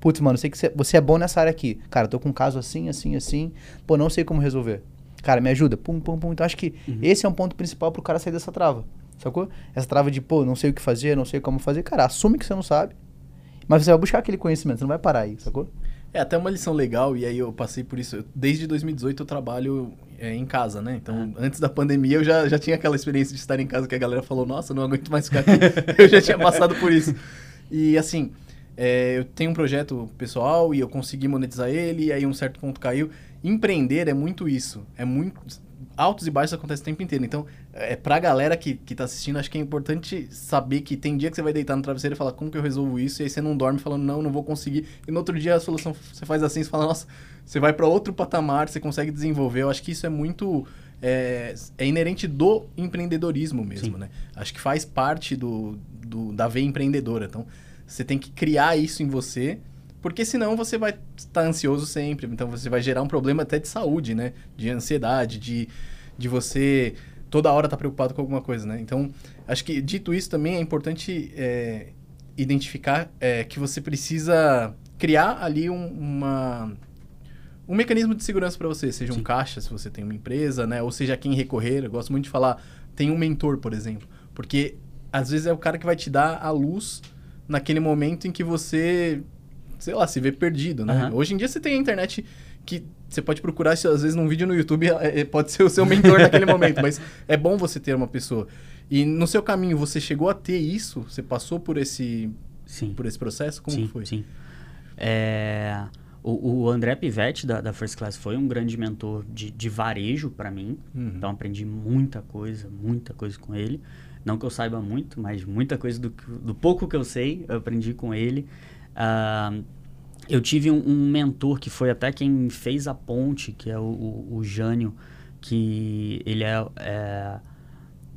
Putz, mano, sei que você é bom nessa área aqui. Cara, tô com um caso assim, assim, assim. Pô, não sei como resolver. Cara, me ajuda. Pum, pum, pum. Então acho que uhum. esse é um ponto principal pro cara sair dessa trava. Sacou? Essa trava de, pô, não sei o que fazer, não sei como fazer. Cara, assume que você não sabe. Mas você vai buscar aquele conhecimento, você não vai parar aí, sacou? É até uma lição legal, e aí eu passei por isso. Desde 2018 eu trabalho é, em casa, né? Então, ah. antes da pandemia eu já, já tinha aquela experiência de estar em casa que a galera falou, nossa, não aguento mais ficar aqui. eu já tinha passado por isso. E assim, é, eu tenho um projeto pessoal e eu consegui monetizar ele, e aí um certo ponto caiu. Empreender é muito isso. É muito. Altos e baixos acontecem o tempo inteiro. Então, é pra galera que, que tá assistindo, acho que é importante saber que tem dia que você vai deitar no travesseiro e falar como que eu resolvo isso, e aí você não dorme falando, não, não vou conseguir. E no outro dia a solução você faz assim, você fala, nossa, você vai para outro patamar, você consegue desenvolver. Eu acho que isso é muito. É, é inerente do empreendedorismo mesmo, Sim. né? Acho que faz parte do, do, da veia empreendedora. Então, você tem que criar isso em você, porque senão você vai estar ansioso sempre. Então você vai gerar um problema até de saúde, né? De ansiedade, de, de você toda hora estar tá preocupado com alguma coisa, né? Então, acho que dito isso também é importante é, identificar é, que você precisa criar ali um, uma um mecanismo de segurança para você, seja Sim. um caixa, se você tem uma empresa, né? Ou seja, quem recorrer. Eu gosto muito de falar, tem um mentor, por exemplo. Porque às vezes é o cara que vai te dar a luz naquele momento em que você, sei lá, se vê perdido, né? Uhum. Hoje em dia você tem a internet que você pode procurar, às vezes, num vídeo no YouTube, é, é, pode ser o seu mentor naquele momento, mas é bom você ter uma pessoa. E no seu caminho, você chegou a ter isso? Você passou por esse, sim. Por esse processo? Como sim, foi? Sim, é... O, o, André Pivetti, da, da, First Class, foi um grande mentor de, de varejo para mim. Uhum. Então, aprendi muita coisa, muita coisa com ele. Não que eu saiba muito, mas muita coisa do, do pouco que eu sei, eu aprendi com ele. Uh, eu tive um, um, mentor que foi até quem fez a ponte, que é o, o, o Jânio, que ele é, é,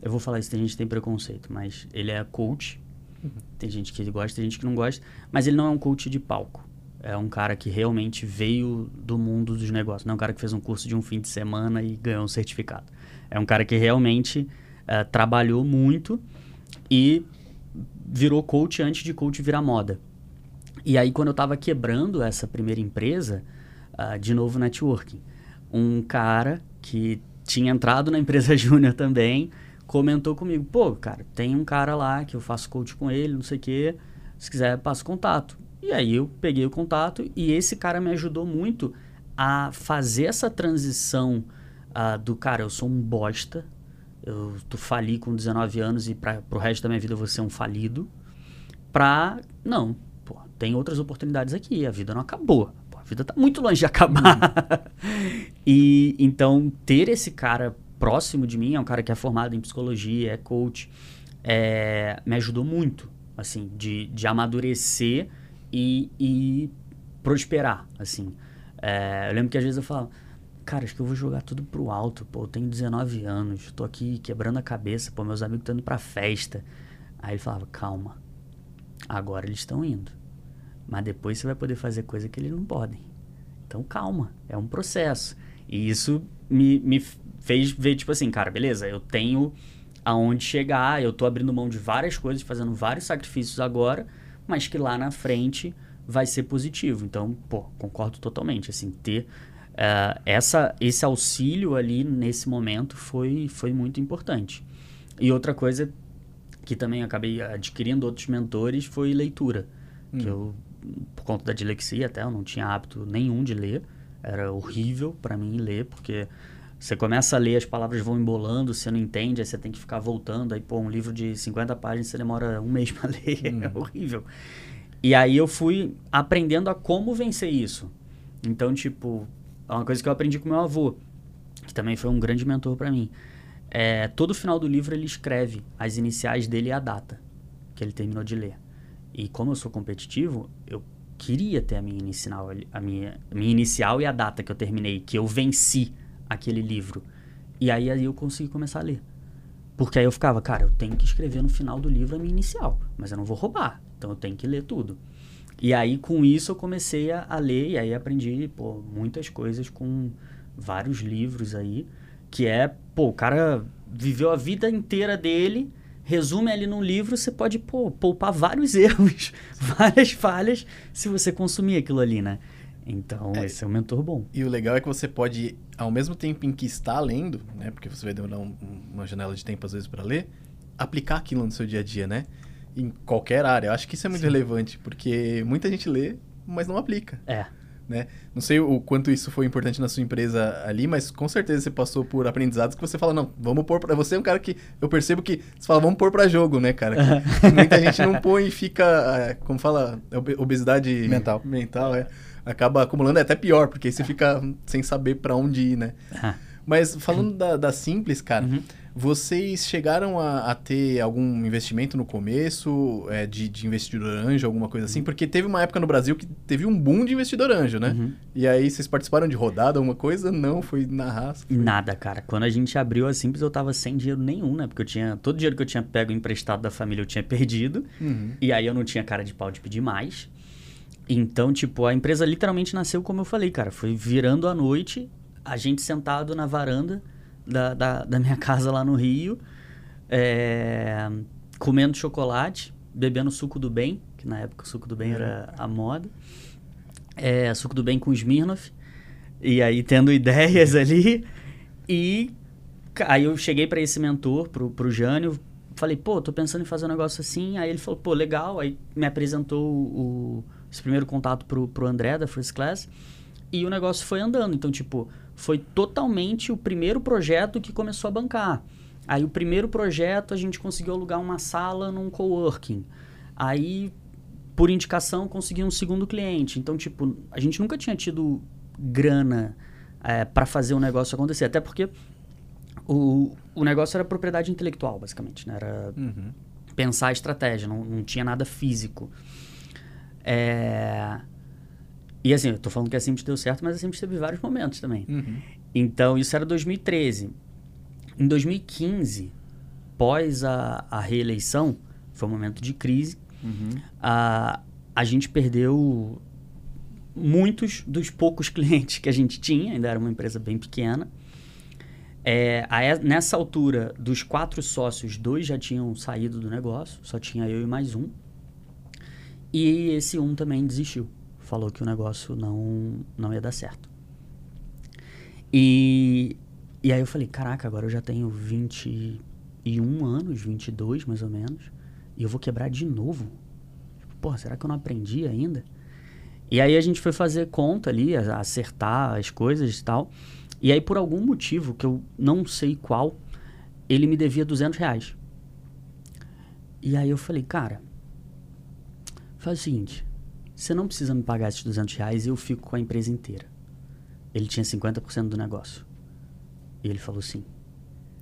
Eu vou falar isso, tem gente que tem preconceito, mas ele é coach. Uhum. Tem gente que gosta, tem gente que não gosta. Mas ele não é um coach de palco. É um cara que realmente veio do mundo dos negócios. Não é um cara que fez um curso de um fim de semana e ganhou um certificado. É um cara que realmente uh, trabalhou muito e virou coach antes de coach virar moda. E aí, quando eu estava quebrando essa primeira empresa, uh, de novo networking, um cara que tinha entrado na empresa júnior também comentou comigo: pô, cara, tem um cara lá que eu faço coach com ele, não sei o quê, se quiser, passa contato. E aí eu peguei o contato e esse cara me ajudou muito a fazer essa transição uh, do cara, eu sou um bosta, eu tu fali com 19 anos e para o resto da minha vida você é um falido, pra, não, pô, tem outras oportunidades aqui, a vida não acabou. Pô, a vida tá muito longe de acabar. e então ter esse cara próximo de mim, é um cara que é formado em psicologia, é coach, é, me ajudou muito, assim, de, de amadurecer e, e prosperar, assim. É, eu lembro que às vezes eu falo, cara, acho que eu vou jogar tudo pro alto, pô, eu tenho 19 anos, tô aqui quebrando a cabeça, pô, meus amigos estão indo pra festa. Aí ele falava, calma, agora eles estão indo, mas depois você vai poder fazer coisa que eles não podem. Então calma, é um processo. E isso me, me fez ver, tipo assim, cara, beleza, eu tenho aonde chegar, eu tô abrindo mão de várias coisas, fazendo vários sacrifícios agora, mas que lá na frente vai ser positivo. Então, pô, concordo totalmente, assim, ter uh, essa, esse auxílio ali nesse momento foi, foi muito importante. E outra coisa que também acabei adquirindo outros mentores foi leitura, hum. que eu, por conta da dislexia até, eu não tinha hábito nenhum de ler, era horrível para mim ler, porque você começa a ler, as palavras vão embolando, você não entende, aí você tem que ficar voltando. Aí, pô, um livro de 50 páginas você demora um mês para ler. Hum. É horrível. E aí eu fui aprendendo a como vencer isso. Então, tipo, é uma coisa que eu aprendi com meu avô, que também foi um grande mentor para mim. É, todo final do livro ele escreve as iniciais dele e a data que ele terminou de ler. E como eu sou competitivo, eu queria ter a minha inicial, a minha, a minha inicial e a data que eu terminei, que eu venci aquele livro. E aí, aí eu consegui começar a ler. Porque aí eu ficava, cara, eu tenho que escrever no final do livro a minha inicial, mas eu não vou roubar, então eu tenho que ler tudo. E aí com isso eu comecei a, a ler e aí aprendi, pô, muitas coisas com vários livros aí, que é, pô, o cara viveu a vida inteira dele, resume ali num livro, você pode pô, poupar vários erros, várias falhas, se você consumir aquilo ali, né? Então, é, esse é um mentor bom. E o legal é que você pode, ao mesmo tempo em que está lendo, né? Porque você vai demorar um, uma janela de tempo às vezes para ler, aplicar aquilo no seu dia a dia, né? Em qualquer área. Eu acho que isso é muito Sim. relevante, porque muita gente lê, mas não aplica. É. Né? Não sei o quanto isso foi importante na sua empresa ali, mas com certeza você passou por aprendizados que você fala, não, vamos pôr pra... Você é um cara que eu percebo que você fala, vamos pôr para jogo, né, cara? Muita gente não põe e fica, é, como fala, obesidade mental. Mental, é acaba acumulando, é até pior, porque aí você fica sem saber para onde ir, né? Ah. Mas falando da, da Simples, cara, uhum. Vocês chegaram a, a, ter algum investimento no começo é, de, de, investidor anjo, alguma coisa assim? Uhum. Porque teve uma época no Brasil que teve um boom de investidor anjo, né? Uhum. E aí vocês participaram de rodada, alguma coisa? Não, foi na raça? Foi... Nada, cara. Quando a gente abriu a Simples, eu tava sem dinheiro nenhum, né? Porque eu tinha. Todo dinheiro que eu tinha pego emprestado da família eu tinha perdido. Uhum. E aí eu não tinha cara de pau de pedir mais. Então, tipo, a empresa literalmente nasceu como eu falei, cara. Foi virando a noite, a gente sentado na varanda da, da, da minha casa lá no Rio, é, comendo chocolate, bebendo suco do bem, que na época o suco do bem era a moda. É, suco do bem com Smirnoff. E aí tendo ideias ali. E aí eu cheguei para esse mentor, pro, pro Jânio, falei, pô, tô pensando em fazer um negócio assim. Aí ele falou, pô, legal. Aí me apresentou o esse primeiro contato pro, pro André da First Class. E o negócio foi andando. Então, tipo, foi totalmente o primeiro projeto que começou a bancar. Aí, o primeiro projeto, a gente conseguiu alugar uma sala num coworking. Aí, por indicação, consegui um segundo cliente. Então, tipo, a gente nunca tinha tido grana é, para fazer o negócio acontecer. Até porque o, o negócio era propriedade intelectual, basicamente. Né? Era uhum. pensar a estratégia, não, não tinha nada físico. É... E assim, eu tô falando que a Simples deu certo, mas a Simples teve vários momentos também. Uhum. Então, isso era 2013. Em 2015, pós a, a reeleição, foi um momento de crise, uhum. a, a gente perdeu muitos dos poucos clientes que a gente tinha, ainda era uma empresa bem pequena. É, a, nessa altura, dos quatro sócios, dois já tinham saído do negócio, só tinha eu e mais um. E esse um também desistiu. Falou que o negócio não, não ia dar certo. E, e aí eu falei, caraca, agora eu já tenho 21 anos, 22 mais ou menos, e eu vou quebrar de novo. Tipo, porra, será que eu não aprendi ainda? E aí a gente foi fazer conta ali, acertar as coisas e tal. E aí, por algum motivo, que eu não sei qual, ele me devia 200 reais. E aí eu falei, cara, Faz o seguinte, você não precisa me pagar esses 200 reais e eu fico com a empresa inteira. Ele tinha 50% do negócio. E ele falou sim.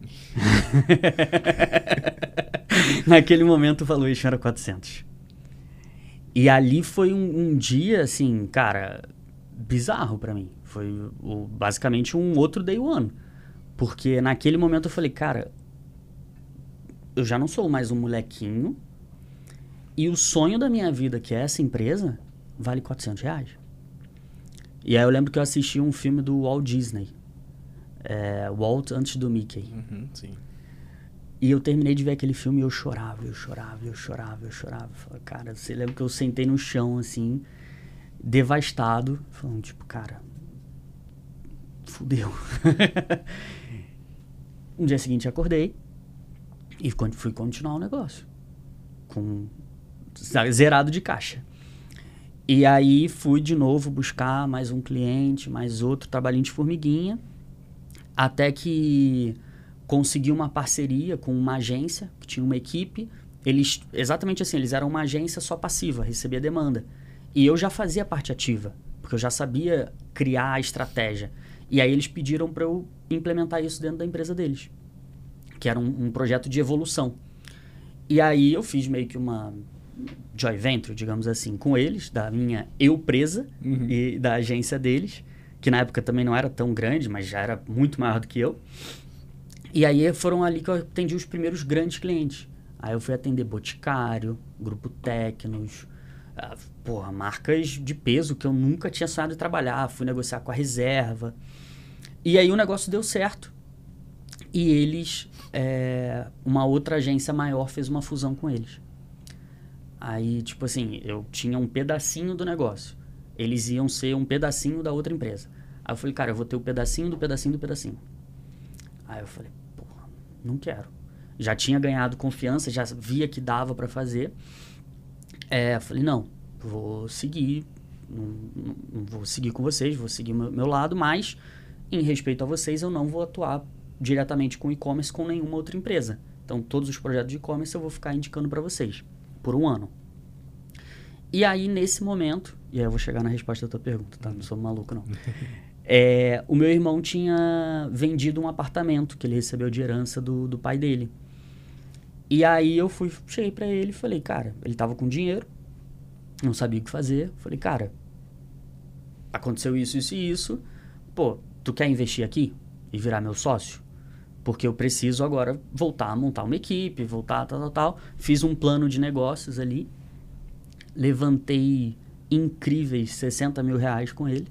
Naquele momento o valuation era 400. E ali foi um, um dia, assim, cara, bizarro para mim. Foi o, basicamente um outro day one. Porque naquele momento eu falei, cara, eu já não sou mais um molequinho e o sonho da minha vida, que é essa empresa, vale 400 reais. E aí eu lembro que eu assisti um filme do Walt Disney. É, Walt antes do Mickey. Uhum, sim. E eu terminei de ver aquele filme e eu chorava, eu chorava, eu chorava, eu chorava. Falei, cara, você lembra que eu sentei no chão, assim, devastado, falando, tipo, cara, fudeu. no dia seguinte acordei e fui continuar o negócio. Com zerado de caixa. E aí fui de novo buscar mais um cliente, mais outro trabalhinho de formiguinha, até que consegui uma parceria com uma agência que tinha uma equipe. Eles, exatamente assim, eles eram uma agência só passiva, recebia demanda. E eu já fazia parte ativa, porque eu já sabia criar a estratégia. E aí eles pediram para eu implementar isso dentro da empresa deles, que era um, um, projeto de evolução. E aí eu fiz meio que uma joy venture, digamos assim, com eles, da minha eu presa uhum. e da agência deles, que na época também não era tão grande, mas já era muito maior do que eu. E aí foram ali que eu atendi os primeiros grandes clientes. Aí eu fui atender Boticário, Grupo Tecnos, uh, porra, marcas de peso que eu nunca tinha sonhado de trabalhar. Fui negociar com a reserva. E aí o negócio deu certo. E eles, é, uma outra agência maior fez uma fusão com eles. Aí, tipo assim, eu tinha um pedacinho do negócio. Eles iam ser um pedacinho da outra empresa. Aí eu falei, cara, eu vou ter o pedacinho do pedacinho do pedacinho. Aí eu falei, não quero. Já tinha ganhado confiança, já via que dava para fazer. É, falei, não, vou seguir, não, não, não, vou seguir com vocês, vou seguir meu, meu lado, mas em respeito a vocês, eu não vou atuar diretamente com e-commerce com nenhuma outra empresa. Então, todos os projetos de e-commerce eu vou ficar indicando para vocês por um ano. E aí, nesse momento, e aí eu vou chegar na resposta da tua pergunta, tá? Não sou maluco, não. É, o meu irmão tinha vendido um apartamento que ele recebeu de herança do, do pai dele. E aí eu fui, cheguei para ele e falei, cara, ele tava com dinheiro, não sabia o que fazer. Falei, cara, aconteceu isso, isso e isso. Pô, tu quer investir aqui e virar meu sócio? Porque eu preciso agora voltar a montar uma equipe, voltar tal, tal, tal. Fiz um plano de negócios ali. Levantei incríveis 60 mil reais com ele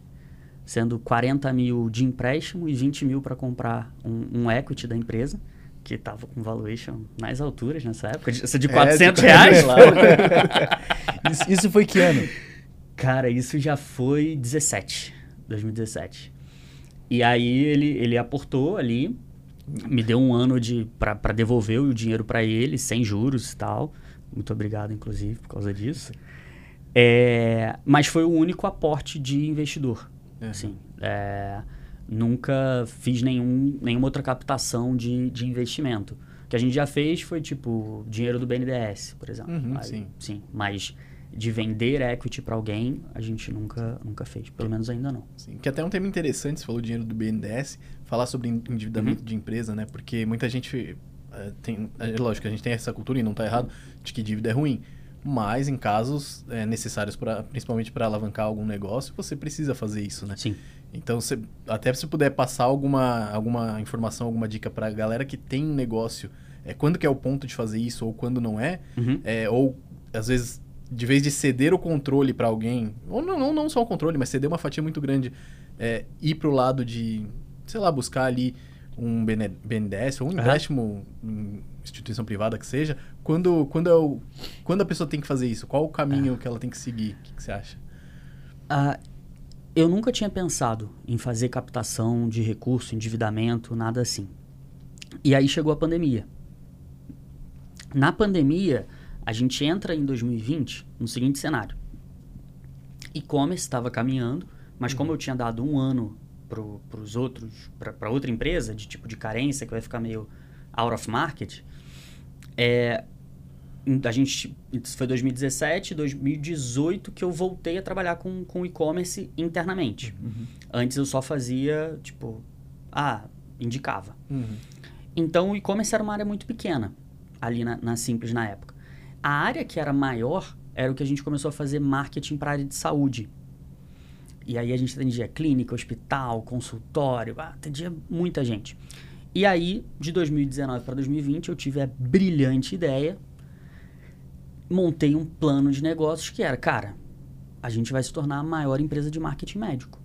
sendo 40 mil de empréstimo e 20 mil para comprar um, um, equity da empresa, que estava com valuation nas alturas nessa época, de, de 400 é, reais. Isso, isso foi que ano? Cara, isso já foi 17, 2017. E aí ele, ele aportou ali, me deu um ano de para devolver o dinheiro para ele, sem juros e tal. Muito obrigado, inclusive, por causa disso. É, mas foi o único aporte de investidor. Uhum. Assim, é, nunca fiz nenhum, nenhuma outra captação de, de investimento. O que a gente já fez foi, tipo, dinheiro do BNDES, por exemplo. Uhum, Aí, sim. Sim, mas de vender equity para alguém, a gente nunca, nunca fez. Pelo menos ainda não. Sim, que até é um tema interessante, você falou dinheiro do BNDES, falar sobre endividamento uhum. de empresa, né? Porque muita gente é, tem... É lógico, a gente tem essa cultura, e não está errado, de que dívida é ruim mas em casos é, necessários, pra, principalmente para alavancar algum negócio, você precisa fazer isso, né? Sim. Então, você, até se puder passar alguma, alguma informação, alguma dica para a galera que tem um negócio, é, quando que é o ponto de fazer isso ou quando não é, uhum. é ou às vezes de vez de ceder o controle para alguém, ou não, não, não só o controle, mas ceder uma fatia muito grande, é, ir para o lado de, sei lá, buscar ali um BNDES ou um empréstimo em instituição privada que seja, quando, quando, é o, quando a pessoa tem que fazer isso? Qual o caminho é. que ela tem que seguir? O que, que você acha? Uh, eu nunca tinha pensado em fazer captação de recurso, endividamento, nada assim. E aí chegou a pandemia. Na pandemia, a gente entra em 2020 no seguinte cenário. E-commerce estava caminhando, mas uhum. como eu tinha dado um ano para os outros, para outra empresa de tipo de carência que vai ficar meio out of market, é, a gente isso foi 2017, 2018 que eu voltei a trabalhar com, com e-commerce internamente. Uhum. Antes eu só fazia tipo, ah, indicava. Uhum. Então o e-commerce era uma área muito pequena ali na, na Simples na época. A área que era maior era o que a gente começou a fazer marketing para a área de saúde. E aí a gente atendia clínica, hospital, consultório, ah, atendia muita gente. E aí, de 2019 para 2020, eu tive a brilhante ideia, montei um plano de negócios que era, cara, a gente vai se tornar a maior empresa de marketing médico.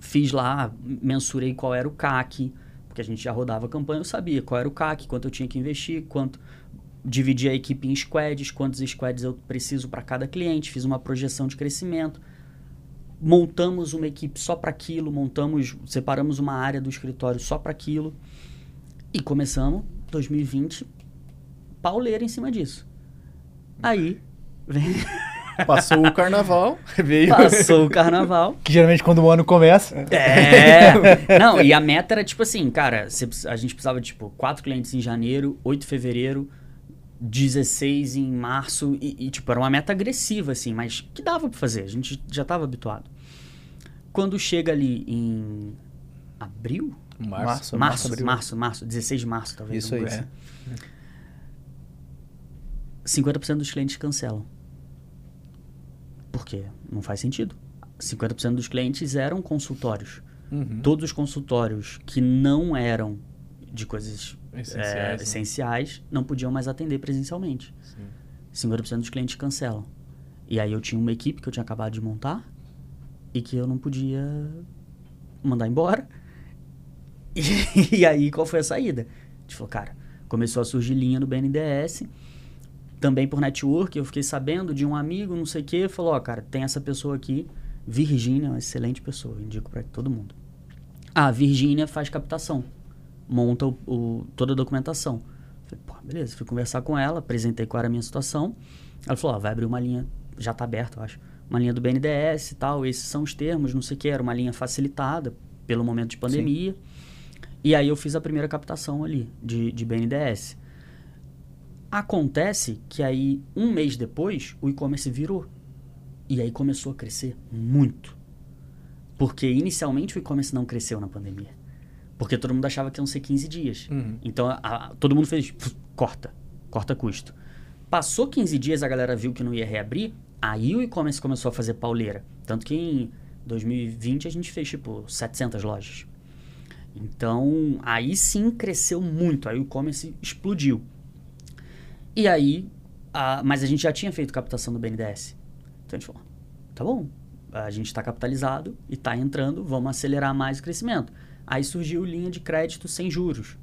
Fiz lá, mensurei qual era o CAC, porque a gente já rodava a campanha, eu sabia qual era o CAC, quanto eu tinha que investir, quanto dividi a equipe em squads, quantos squads eu preciso para cada cliente, fiz uma projeção de crescimento. Montamos uma equipe só para aquilo, montamos, separamos uma área do escritório só para aquilo e começamos 2020 pauleira em cima disso. Aí vem Passou o carnaval, veio. Passou o carnaval. Que geralmente quando o ano começa. É. Não, e a meta era tipo assim, cara, a gente precisava de tipo quatro clientes em janeiro, 8 de fevereiro, 16 em março e, e, tipo era uma meta agressiva assim, mas que dava para fazer, a gente já estava habituado. Quando chega ali em abril, março, março, março, março, março, março 16 de março talvez. Isso aí. Assim. É. 50% dos clientes cancelam. Porque não faz sentido. 50% dos clientes eram consultórios. Uhum. Todos os consultórios que não eram de coisas essenciais, é, né? essenciais não podiam mais atender presencialmente. Sim. 50% dos clientes cancelam. E aí eu tinha uma equipe que eu tinha acabado de montar e que eu não podia mandar embora. E, e aí qual foi a saída? A gente falou, cara, começou a surgir linha no BNDES também por network, eu fiquei sabendo de um amigo, não sei o quê, falou, ó, oh, cara, tem essa pessoa aqui, Virgínia, uma excelente pessoa, indico para todo mundo. Ah, Virgínia faz captação, monta o, o, toda a documentação. Falei, pô, beleza, fui conversar com ela, apresentei qual era a minha situação. Ela falou, ó, vai abrir uma linha, já tá aberta, eu acho, uma linha do BNDES e tal, esses são os termos, não sei o que, era uma linha facilitada pelo momento de pandemia. Sim. E aí eu fiz a primeira captação ali de, de BNDES. Acontece que aí, um mês depois, o e-commerce virou. E aí começou a crescer muito. Porque inicialmente o e-commerce não cresceu na pandemia. Porque todo mundo achava que iam ser 15 dias. Uhum. Então a, a, todo mundo fez, corta, corta custo. Passou 15 dias, a galera viu que não ia reabrir, aí o e-commerce começou a fazer pauleira. Tanto que em 2020 a gente fez tipo 700 lojas. Então aí sim cresceu muito, aí o e-commerce explodiu. E aí, a, mas a gente já tinha feito captação do BNDES. Então a gente falou, tá bom, a gente está capitalizado e está entrando, vamos acelerar mais o crescimento. Aí surgiu linha de crédito sem juros.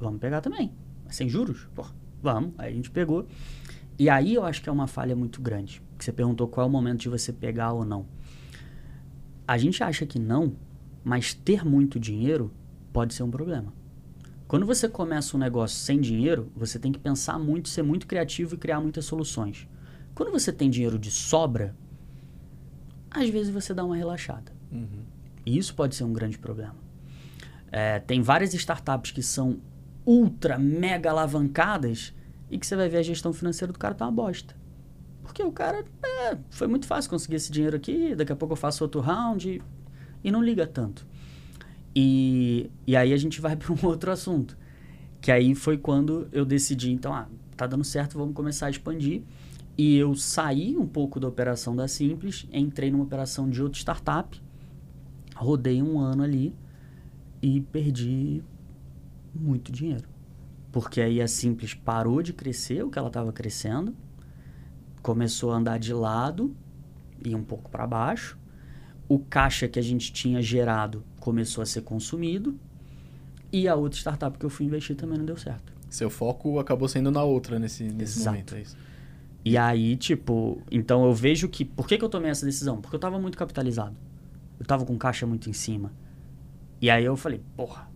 Vamos pegar também. Sem juros? Pô, vamos. Aí a gente pegou. E aí eu acho que é uma falha muito grande. Que você perguntou qual é o momento de você pegar ou não. A gente acha que não, mas ter muito dinheiro pode ser um problema. Quando você começa um negócio sem dinheiro, você tem que pensar muito, ser muito criativo e criar muitas soluções. Quando você tem dinheiro de sobra, às vezes você dá uma relaxada. Uhum. E isso pode ser um grande problema. É, tem várias startups que são ultra, mega alavancadas e que você vai ver a gestão financeira do cara tá uma bosta. Porque o cara, é, foi muito fácil conseguir esse dinheiro aqui, daqui a pouco eu faço outro round e, e não liga tanto. E, e aí a gente vai para um outro assunto. Que aí foi quando eu decidi, então, ah, tá dando certo, vamos começar a expandir. E eu saí um pouco da operação da Simples, entrei numa operação de outra startup, rodei um ano ali e perdi muito dinheiro. Porque aí a Simples parou de crescer o que ela estava crescendo, começou a andar de lado e um pouco para baixo. O caixa que a gente tinha gerado começou a ser consumido e a outra startup que eu fui investir também não deu certo. Seu foco acabou sendo na outra nesse, nesse Exato. momento, é isso? E aí, tipo, então eu vejo que. Por que, que eu tomei essa decisão? Porque eu tava muito capitalizado. Eu tava com caixa muito em cima. E aí eu falei, porra,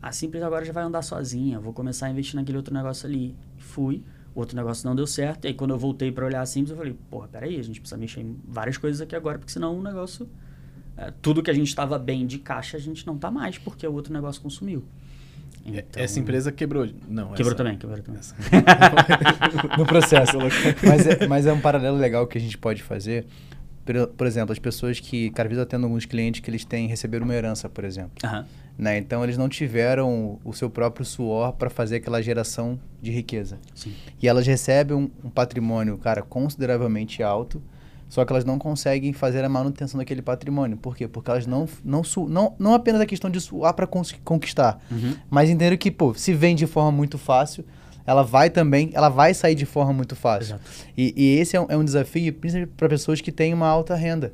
a Simples agora já vai andar sozinha, vou começar a investir naquele outro negócio ali. Fui, o outro negócio não deu certo. E aí quando eu voltei para olhar a Simples, eu falei, porra, peraí, a gente precisa mexer em várias coisas aqui agora, porque senão o negócio é, tudo que a gente estava bem de caixa, a gente não está mais, porque o outro negócio consumiu. Então, essa empresa quebrou. Não, quebrou essa... também, quebrou também. no processo. mas, é, mas é um paralelo legal que a gente pode fazer. Por, por exemplo, as pessoas que, cara, às vezes eu tendo alguns clientes que eles têm receberam uma herança, por exemplo. Uhum. Né? Então eles não tiveram o seu próprio suor para fazer aquela geração de riqueza. Sim. E elas recebem um, um patrimônio, cara, consideravelmente alto só que elas não conseguem fazer a manutenção daquele patrimônio. Por quê? Porque elas não não não, não apenas a questão de suar para conquistar, uhum. mas entenderam que, pô, se vem de forma muito fácil, ela vai também, ela vai sair de forma muito fácil. E, e, esse é um, é um desafio, principalmente para pessoas que têm uma alta renda.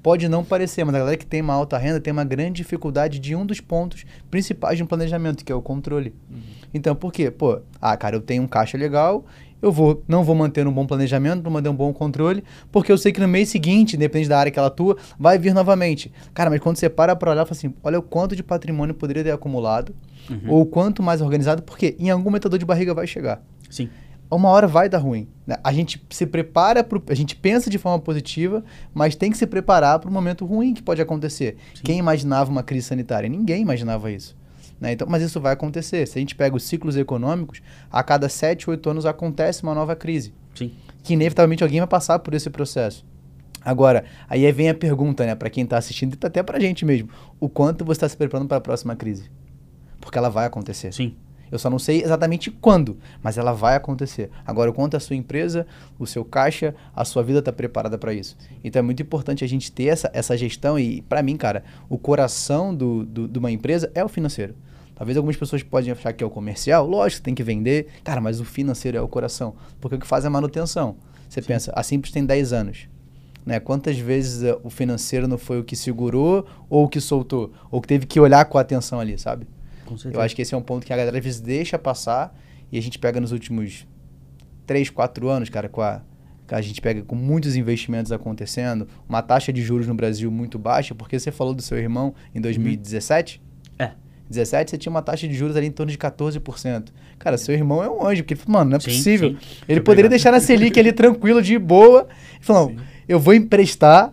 pode não parecer, mas a galera que tem uma alta renda tem uma grande dificuldade de um dos pontos principais de um planejamento, que é o controle. Uhum. Então, por quê? Pô, ah, cara, eu tenho um caixa legal, eu vou, não vou manter um bom planejamento, vou manter um bom controle, porque eu sei que no mês seguinte, independente da área que ela atua, vai vir novamente. Cara, mas quando você para para olhar, fala assim, olha o quanto de patrimônio poderia ter acumulado, uhum. ou quanto mais organizado, porque em algum metador de barriga vai chegar. Sim. Uma hora vai dar ruim. Né? A gente se prepara, pro, a gente pensa de forma positiva, mas tem que se preparar para o momento ruim que pode acontecer. Sim. Quem imaginava uma crise sanitária? Ninguém imaginava isso. Né? Então, mas isso vai acontecer. Se a gente pega os ciclos econômicos, a cada 7, 8 anos acontece uma nova crise. Sim. Que inevitavelmente alguém vai passar por esse processo. Agora, aí vem a pergunta, né, para quem está assistindo e até para a gente mesmo: o quanto você está se preparando para a próxima crise? Porque ela vai acontecer. Sim. Eu só não sei exatamente quando, mas ela vai acontecer. Agora, o quanto a sua empresa, o seu caixa, a sua vida está preparada para isso. Então é muito importante a gente ter essa, essa gestão e, para mim, cara, o coração do, do, de uma empresa é o financeiro. Talvez algumas pessoas podem achar que é o comercial, lógico, tem que vender. Cara, mas o financeiro é o coração. Porque o que faz é a manutenção. Você Sim. pensa, a Simples tem 10 anos. Né? Quantas vezes uh, o financeiro não foi o que segurou ou o que soltou? Ou que teve que olhar com atenção ali, sabe? Com certeza. Eu acho que esse é um ponto que a galera às vezes deixa passar e a gente pega nos últimos 3, 4 anos, cara, com a, a gente pega com muitos investimentos acontecendo, uma taxa de juros no Brasil muito baixa, porque você falou do seu irmão em 2017. Uhum. 17, você tinha uma taxa de juros ali em torno de 14%. Cara, seu irmão é um anjo, porque ele falou, mano, não é sim, possível. Sim. Ele poderia deixar na Selic ali tranquilo, de boa, e falou, eu vou emprestar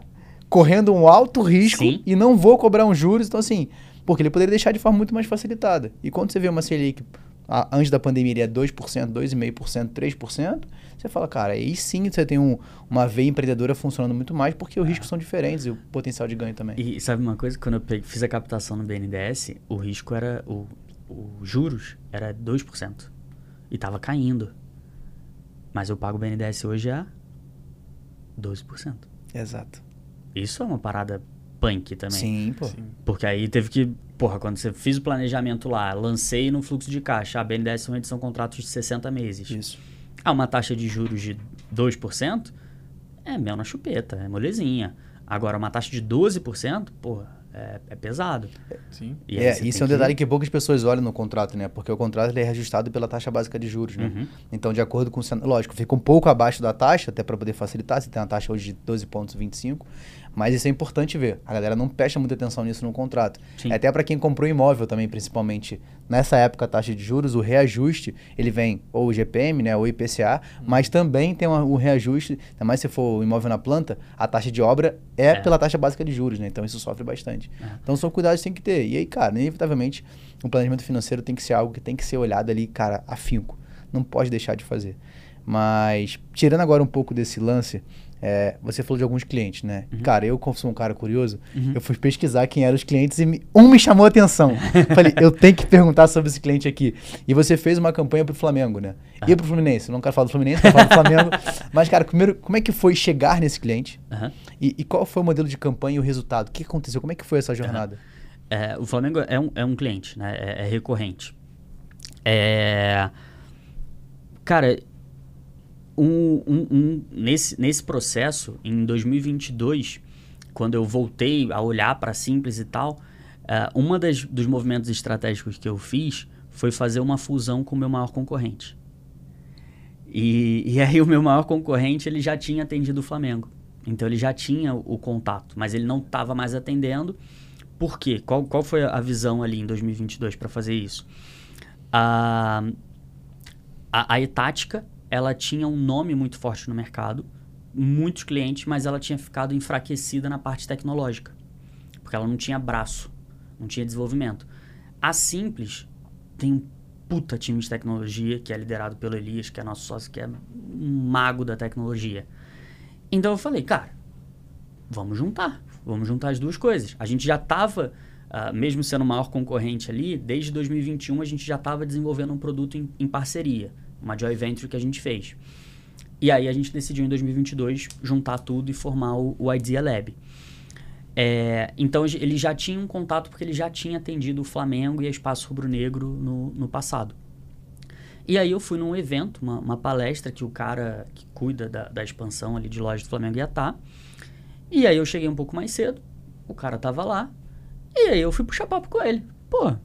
correndo um alto risco sim. e não vou cobrar uns juros. Então, assim, porque ele poderia deixar de forma muito mais facilitada. E quando você vê uma Selic, a, antes da pandemia, ele é 2%, 2,5%, 3%, você fala, cara, aí sim você tem um, uma veia empreendedora funcionando muito mais, porque os é. riscos são diferentes e o potencial de ganho também. E sabe uma coisa? Quando eu peguei, fiz a captação no BNDES, o risco era. O, o juros era 2%. E estava caindo. Mas eu pago o BNDES hoje a 12%. Exato. Isso é uma parada punk também. Sim, pô. Sim. Porque aí teve que. Porra, quando você fez o planejamento lá, lancei no fluxo de caixa, a BNDES são são contratos de 60 meses. Isso. Ah, uma taxa de juros de 2% é mel na chupeta, é molezinha. Agora, uma taxa de 12%, porra, é, é pesado. Sim. E é, isso é um detalhe que poucas pessoas olham no contrato, né? Porque o contrato ele é reajustado pela taxa básica de juros, né? Uhum. Então, de acordo com o... Lógico, fica um pouco abaixo da taxa, até para poder facilitar. Se tem uma taxa hoje de 12,25%. Mas isso é importante ver. A galera não presta muita atenção nisso no contrato. Sim. Até para quem comprou imóvel também, principalmente. Nessa época, a taxa de juros, o reajuste, ele vem ou o GPM, né, ou IPCA, hum. mas também tem um, um reajuste, ainda mais se for o imóvel na planta, a taxa de obra é, é. pela taxa básica de juros, né? Então isso sofre bastante. É. Então são cuidados que tem que ter. E aí, cara, inevitavelmente, o planejamento financeiro tem que ser algo que tem que ser olhado ali, cara, afinco. Não pode deixar de fazer. Mas, tirando agora um pouco desse lance é, você falou de alguns clientes, né? Uhum. Cara, eu, como sou um cara curioso, uhum. eu fui pesquisar quem eram os clientes e me, um me chamou a atenção. Falei, eu tenho que perguntar sobre esse cliente aqui. E você fez uma campanha pro Flamengo, né? Uhum. E pro Fluminense. Eu não quero falar do Fluminense, quero falar do Flamengo. Mas, cara, primeiro, como é que foi chegar nesse cliente? E, e, qual foi o modelo de campanha e o resultado? O que aconteceu? Como é que foi essa jornada? É, o Flamengo é um, é um cliente, né? É, é recorrente. É... Cara, um, um, um, nesse, nesse processo, em 2022, quando eu voltei a olhar para Simples e tal, uh, uma das, dos movimentos estratégicos que eu fiz foi fazer uma fusão com o meu maior concorrente. E, e aí o meu maior concorrente ele já tinha atendido o Flamengo. Então ele já tinha o, o contato, mas ele não estava mais atendendo. Por quê? Qual, qual foi a visão ali em 2022 para fazer isso? Uh, a, a Etática ela tinha um nome muito forte no mercado, muitos clientes, mas ela tinha ficado enfraquecida na parte tecnológica, porque ela não tinha braço, não tinha desenvolvimento. A Simples tem um puta time de tecnologia, que é liderado pelo Elias, que é nosso sócio, que é um mago da tecnologia. Então eu falei, cara, vamos juntar, vamos juntar as duas coisas. A gente já estava, uh, mesmo sendo o maior concorrente ali, desde 2021 a gente já estava desenvolvendo um produto em, em parceria uma joint venture que a gente fez. E aí a gente decidiu em 2022 juntar tudo e formar o, o Idea Lab. É, então ele já tinha um contato porque ele já tinha atendido o Flamengo e a Espaço Rubro Negro no, no passado. E aí eu fui num evento, uma, uma palestra que o cara que cuida da, da, expansão ali de loja do Flamengo ia estar. Tá, E aí eu cheguei um pouco mais cedo, o cara tava lá, e aí eu fui puxar papo com ele. Pô,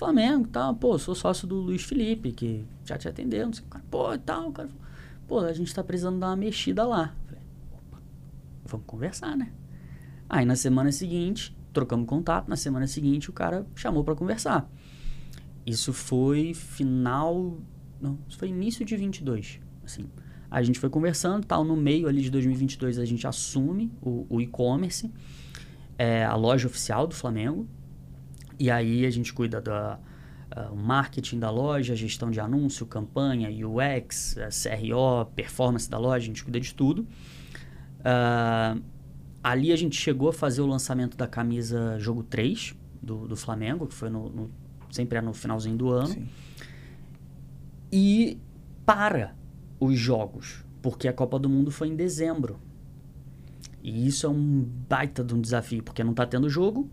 Flamengo e tal, pô, sou sócio do Luiz Felipe, que já te atendeu, não sei o que, pô, e tal, o cara falou, pô, a gente tá precisando dar uma mexida lá. Falei, opa, vamos conversar, né? Aí na semana seguinte, trocamos contato, na semana seguinte o cara chamou para conversar. Isso foi final, não, isso foi início de 22, assim. A gente foi conversando, tal, no meio ali de 2022 a gente assume o, o e-commerce, é, a loja oficial do Flamengo, e aí a gente cuida do uh, marketing da loja, gestão de anúncio, campanha, UX, uh, CRO, performance da loja, a gente cuida de tudo. Uh, ali a gente chegou a fazer o lançamento da camisa Jogo 3 do, do Flamengo, que foi no, no, sempre é no finalzinho do ano. Sim. E para os jogos, porque a Copa do Mundo foi em dezembro. E isso é um baita de um desafio, porque não está tendo jogo,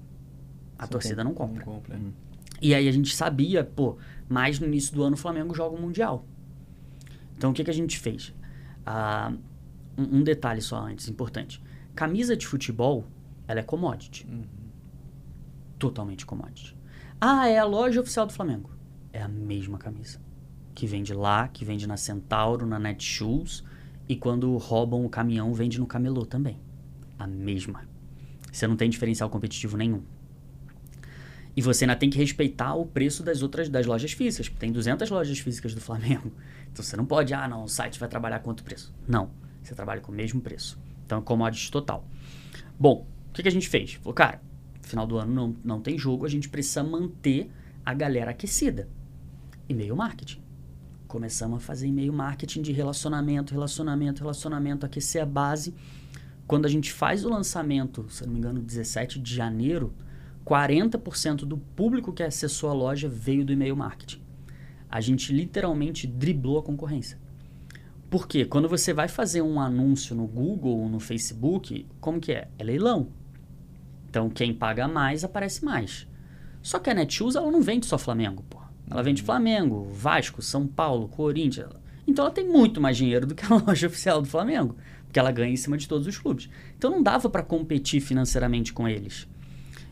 a torcida não compra. Não compra. Uhum. E aí a gente sabia, pô, mais no início do ano o Flamengo joga o Mundial. Então o que, que a gente fez? Ah, um, um, detalhe só antes, importante. Camisa de futebol, ela é commodity. Uhum. Totalmente commodity. Ah, é a loja oficial do Flamengo. É a mesma camisa que vende lá, que vende na Centauro, na Netshoes, e quando roubam o caminhão, vende no camelô também. A mesma. Você não tem diferencial competitivo nenhum. E você ainda tem que respeitar o preço das outras das lojas físicas. Tem 200 lojas físicas do Flamengo. Então você não pode, ah, não, o site vai trabalhar outro preço. Não. Você trabalha com o mesmo preço. Então é commodity total. Bom, o que, que a gente fez? Falou, cara, final do ano não, não tem jogo, a gente precisa manter a galera aquecida. E-mail marketing começamos a fazer e-mail marketing de relacionamento, relacionamento, relacionamento, aquecer a base. Quando a gente faz o lançamento, se não me engano, 17 de janeiro, 40% do público que acessou a loja veio do e-mail marketing. A gente literalmente driblou a concorrência. Por quê? Quando você vai fazer um anúncio no Google ou no Facebook, como que é? É leilão. Então, quem paga mais, aparece mais. Só que a Netshoes, ela não vende só Flamengo, pô. Ela vende Flamengo, Vasco, São Paulo, Corinthians. Então ela tem muito mais dinheiro do que a loja oficial do Flamengo, porque ela ganha em cima de todos os clubes. Então não dava para competir financeiramente com eles.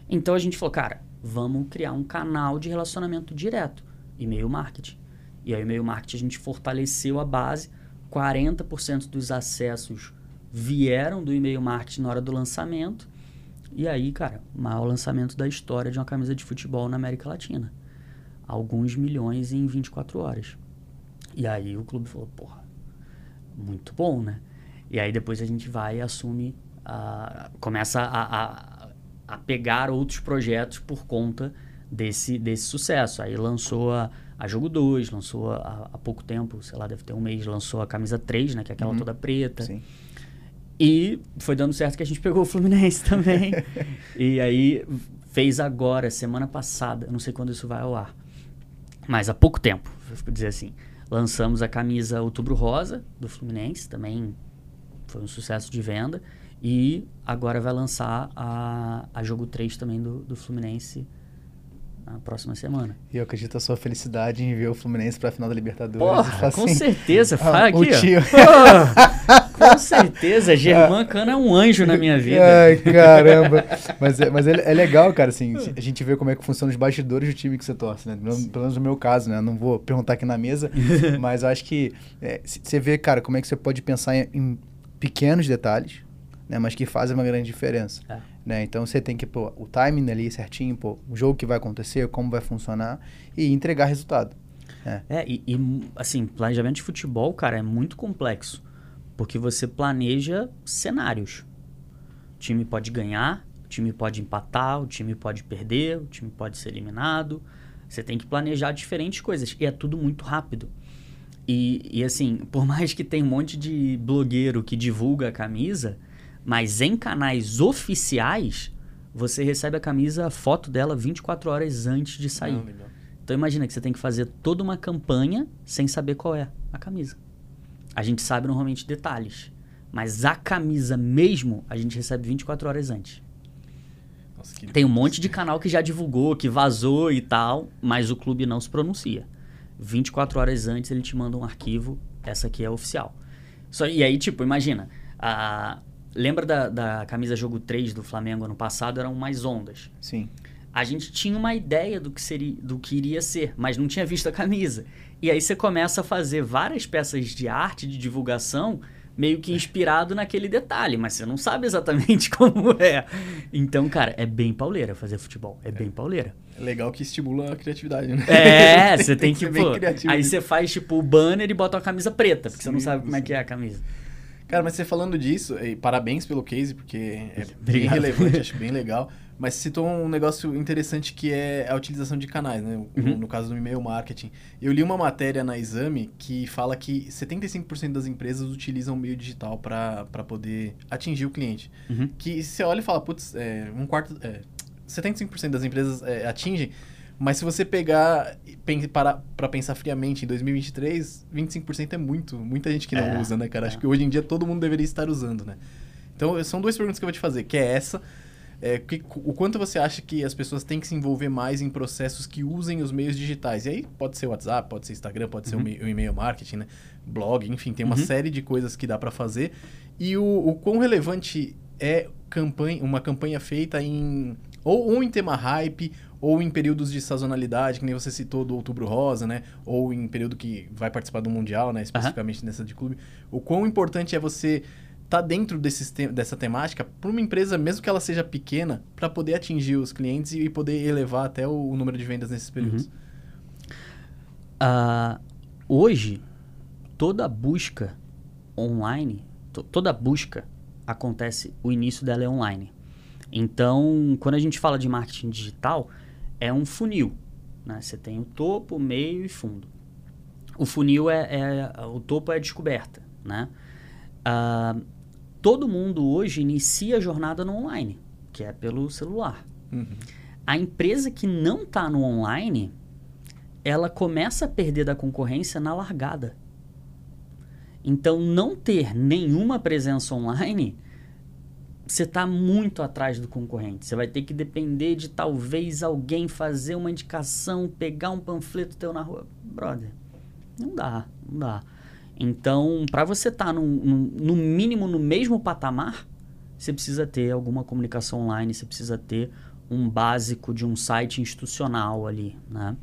Então a gente falou, cara, vamos criar um canal de relacionamento direto, e-mail marketing. E aí, e-mail marketing a gente fortaleceu a base, 40% dos acessos vieram do e-mail marketing na hora do lançamento. E aí, cara, maior lançamento da história de uma camisa de futebol na América Latina alguns milhões em 24 horas. E aí o clube falou, porra, muito bom, né? E aí depois a gente vai e assume, uh, começa a, a, a, pegar outros projetos por conta desse, desse sucesso. Aí lançou a, a Jogo 2, lançou há pouco tempo, sei lá, deve ter um mês, lançou a camisa 3, né? Que é aquela uhum. toda preta. Sim. E foi dando certo que a gente pegou o Fluminense também. e aí fez agora, semana passada, não sei quando isso vai ao ar mas há pouco tempo, vou dizer assim. Lançamos a camisa Outubro Rosa, do Fluminense, também foi um sucesso de venda. E agora vai lançar a, a Jogo 3 também do, do Fluminense na próxima semana. E eu acredito a sua felicidade em ver o Fluminense para a final da Libertadores. Porra, com assim, certeza. Fala aqui, tio. Pô, com certeza. Germán Cano é um anjo na minha vida. Ai, caramba. Mas, é, mas é, é, legal, cara, assim, a gente vê como é que funciona os bastidores do time que você torce, né? Pelo, pelo menos no meu caso, né? Não vou perguntar aqui na mesa, mas eu acho que é, você vê, cara, como é que você pode pensar em, em pequenos detalhes, né? Mas que fazem uma grande diferença. É. Né? Então você tem que pôr o timing ali certinho, pô, o jogo que vai acontecer, como vai funcionar e entregar resultado. É, é e, e, assim, planejamento de futebol, cara, é muito complexo. Porque você planeja cenários. O time pode ganhar, o time pode empatar, o time pode perder, o time pode ser eliminado. Você tem que planejar diferentes coisas. E é tudo muito rápido. E, e assim, por mais que tenha um monte de blogueiro que divulga a camisa, mas em canais oficiais, você recebe a camisa, a foto dela 24 horas antes de sair. Não. Então imagina que você tem que fazer toda uma campanha sem saber qual é a camisa. A gente sabe normalmente detalhes, mas a camisa mesmo a gente recebe 24 horas antes. Nossa, tem um monte de canal que já divulgou, que vazou e tal, mas o clube não se pronuncia. 24 horas antes ele te manda um arquivo, essa aqui é oficial. Só, e aí, tipo, imagina, a, lembra da, da camisa jogo 3 do Flamengo ano passado? Eram mais ondas. Sim. A gente tinha uma ideia do que, seria, do que iria ser, mas não tinha visto a camisa. E aí você começa a fazer várias peças de arte, de divulgação, meio que inspirado naquele detalhe, mas você não sabe exatamente como é. Então, cara, é bem pauleira fazer futebol. É bem pauleira. É legal que estimula a criatividade, né? É, você tem, que, ser bem pô, Aí você faz, tipo, o banner e bota uma camisa preta, porque você não Sim, sabe como é sim. que é a camisa. Cara, mas você falando disso, e parabéns pelo case, porque é bem relevante, acho bem legal. Mas você citou um negócio interessante que é a utilização de canais, né? No, Uhum. no caso do e-mail marketing. Eu li uma matéria na Exame que fala que 75% das empresas utilizam o meio digital para poder atingir o cliente. Uhum. Que você olha e fala, putz, é, um quarto. É, 75% das empresas é, atingem, mas se você pegar parar pra pensar friamente em 2023, 25% é muito. Muita gente que não É, usa, né, cara? é. Acho que hoje em dia todo mundo deveria estar usando, né? Então, são duas perguntas que eu vou te fazer, que é essa. É, que- o quanto você acha que as pessoas têm que se envolver mais em processos que usem os meios digitais? E aí pode ser WhatsApp, pode ser Instagram, pode ser o Uhum. me- o e-mail marketing, né? Blog, enfim, tem uma Uhum. série de coisas que dá pra fazer. E o, o quão relevante é campanha, uma campanha feita em ou, ou em tema hype ou em períodos de sazonalidade, que nem você citou do Outubro Rosa, né? Ou em período que vai participar do Mundial, né? Especificamente nessa de clube. O quão importante é você estar dentro desses te- dessa temática para uma empresa, mesmo que ela seja pequena, para poder atingir os clientes e poder elevar até o, o número de vendas nesses períodos. Ah, hoje, toda busca online, to- toda busca acontece, o início dela é online. Então, quando a gente fala de marketing digital, é um funil. Né? Você tem o topo, meio e fundo. O funil é, é- o topo é a descoberta, né? Ah, todo mundo hoje inicia a jornada no online, que é pelo celular. Uhum. A empresa que não está no online, ela começa a perder da concorrência na largada. Então, não ter nenhuma presença online, você está muito atrás do concorrente. Você vai ter que depender de talvez alguém fazer uma indicação, pegar um panfleto teu na rua. Brother, não dá, não dá. Então, para você estar no, no mínimo no mesmo patamar, você precisa ter alguma comunicação online, você precisa ter um básico de um site institucional ali, né?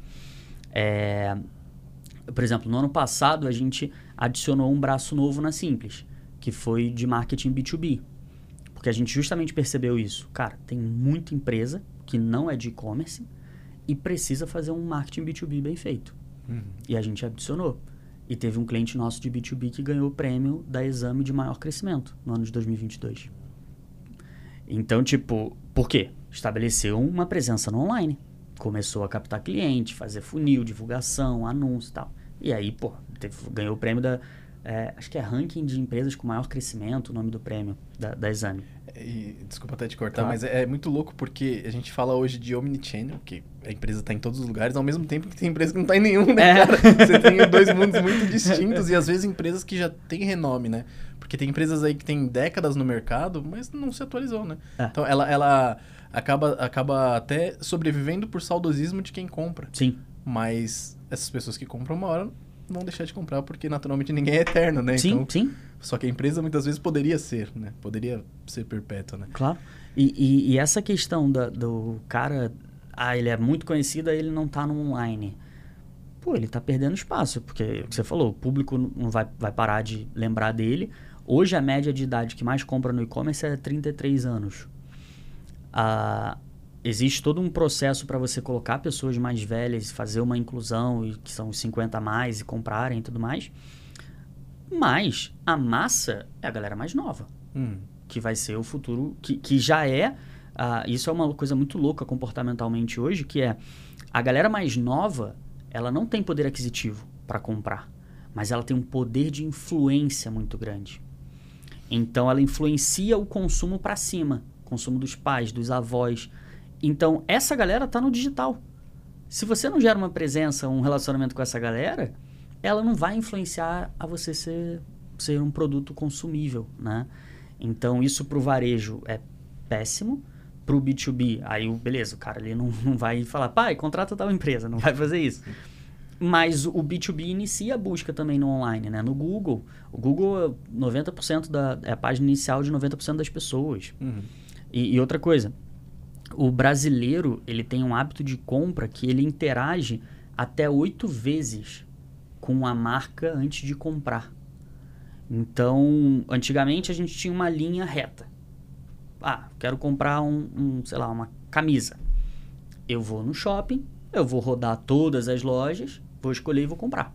É, por exemplo, no ano passado a gente adicionou um braço novo na Simples, que foi de marketing B2B. Porque a gente justamente percebeu isso. Cara, tem muita empresa que não é de e-commerce e precisa fazer um marketing B2B bem feito. Uhum. E a gente adicionou. E teve um cliente nosso de B2B que ganhou o prêmio da exame de maior crescimento no ano de 2022. Então, tipo, por quê? Estabeleceu uma presença no online. Começou a captar cliente, fazer funil, divulgação, anúncio e tal. E aí, pô, teve- ganhou o prêmio da. É, acho que é ranking de empresas com maior crescimento, o nome do prêmio da, da exame. E, desculpa até te cortar, Tá. mas é, é muito louco porque a gente fala hoje de omnichannel, que a empresa está em todos os lugares, ao mesmo tempo que tem empresa que não está em nenhum, né, É. Você tem dois mundos muito distintos e às vezes empresas que já têm renome, né? Porque tem empresas aí que têm décadas no mercado, mas não se atualizou, né? É. Então ela, ela acaba, acaba até sobrevivendo por saudosismo de quem compra. Sim. Mas essas pessoas que compram uma hora vão deixar de comprar porque naturalmente ninguém é eterno, né? sim, Então, sim. só que a empresa muitas vezes poderia ser, né? Poderia ser perpétua, né? Claro. E, e- e essa questão da- do cara, ah, ele é muito conhecido, aí ele não tá no online. Pô, ele tá perdendo espaço, porque é o que você falou, o público não vai, vai parar de lembrar dele. Hoje a média de idade que mais compra no e-commerce é 33 anos. Ah, existe todo um processo para você colocar pessoas mais velhas, fazer uma inclusão, e que são os 50 a mais, e comprarem e tudo mais. Mas a massa é a galera mais nova Hum. que vai ser o futuro, que, que já é. ah, isso é uma coisa muito louca comportamentalmente hoje, que é a galera mais nova, ela não tem poder aquisitivo para comprar, mas ela tem um poder de influência muito grande. Então ela influencia o consumo para cima, consumo dos pais, dos avós. Então essa galera tá no digital. Se você não gera uma presença, um relacionamento com essa galera, ela não vai influenciar a você ser, ser um produto consumível, né? Então, isso para o varejo é péssimo. Para o B2B, aí, beleza, o cara ali não, não vai falar, pai, contrata tal empresa, não vai fazer isso. Mas o B2B inicia a busca também no online, né? No Google. O Google, 90% da, é a página inicial de 90% das pessoas. Uhum. E, e outra coisa, o brasileiro ele tem um hábito de compra que ele interage até oito vezes com a marca antes de comprar. Então, antigamente a gente tinha uma linha reta. Ah, quero comprar um, um, sei lá, uma camisa. Eu vou no shopping, eu vou rodar todas as lojas, vou escolher e vou comprar.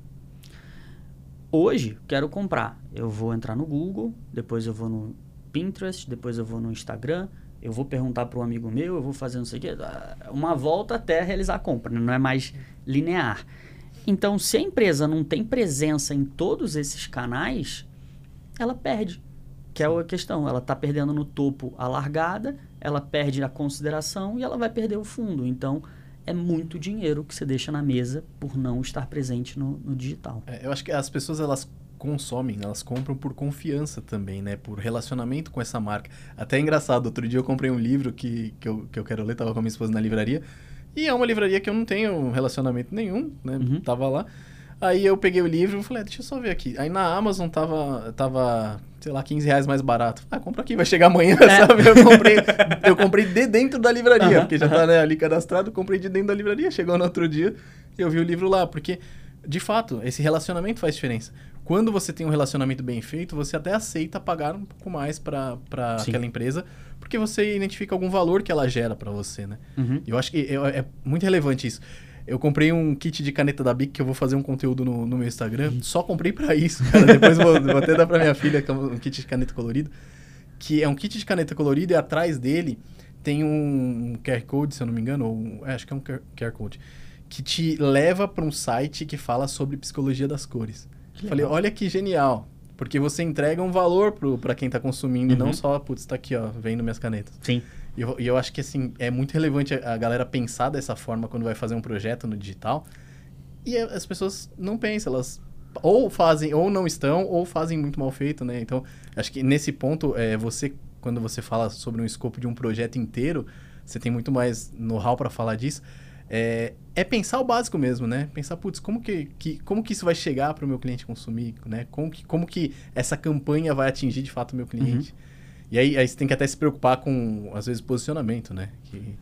Hoje, quero comprar. Eu vou entrar no Google, depois eu vou no Pinterest, depois eu vou no Instagram, eu vou perguntar para um amigo meu, eu vou fazer não sei o quê. Uma volta até realizar a compra, né? não é mais linear. Então, se a empresa não tem presença em todos esses canais, ela perde. Que é a questão. Ela está perdendo no topo a largada, ela perde a consideração e ela vai perder o fundo. Então, é muito dinheiro que você deixa na mesa por não estar presente no, no digital. É, eu acho que as pessoas elas consomem, elas compram por confiança também, né? Por relacionamento com essa marca. Até é engraçado, outro dia eu comprei um livro que, que, eu, que eu quero ler, tava com a minha esposa na livraria. E é uma livraria que eu não tenho relacionamento nenhum, né? Uhum. Tava lá. Aí eu peguei o livro e falei, ah, deixa eu só ver aqui. Aí na Amazon tava, tava sei lá, 15 reais mais barato. Ah, compra aqui, vai chegar amanhã, É. sabe? Eu comprei, eu comprei de dentro da livraria, Aham, porque já tá né, ali cadastrado, comprei de dentro da livraria. Chegou no outro dia e eu vi o livro lá, porque, de fato, esse relacionamento faz diferença. Quando você tem um relacionamento bem feito, você até aceita pagar um pouco mais para aquela empresa, porque você identifica algum valor que ela gera para você, né? Uhum. Eu acho que é, é muito relevante isso. Eu comprei um kit de caneta da Bic que eu vou fazer um conteúdo no, no meu Instagram. Só comprei pra isso, cara. Depois vou, vou até dar pra minha filha é um kit de caneta colorido. Que é um kit de caneta colorido e atrás dele tem um QR Code, se eu não me engano, ou um- é, acho que é um QR Code, que te leva pra um site que fala sobre psicologia das cores. Que Falei, legal. olha que genial. Porque você entrega um valor pro, pra quem tá consumindo e Uhum. não só, putz, tá aqui, ó, vendo minhas canetas. Sim. E eu, e eu acho que, assim, é muito relevante a, galera pensar dessa forma quando vai fazer um projeto no digital. E as pessoas não pensam, elas ou fazem, ou não estão, ou fazem muito mal feito, né? Então, acho que nesse ponto, é, você, quando você fala sobre um escopo de um projeto inteiro, você tem muito mais know-how para falar disso. É, é pensar o básico mesmo, né? Pensar, putz, como que, que, como que isso vai chegar para o meu cliente consumir, né? Como que, como que essa campanha vai atingir de fato o meu cliente? E aí, aí você tem que até se preocupar com, às vezes, posicionamento, né? Que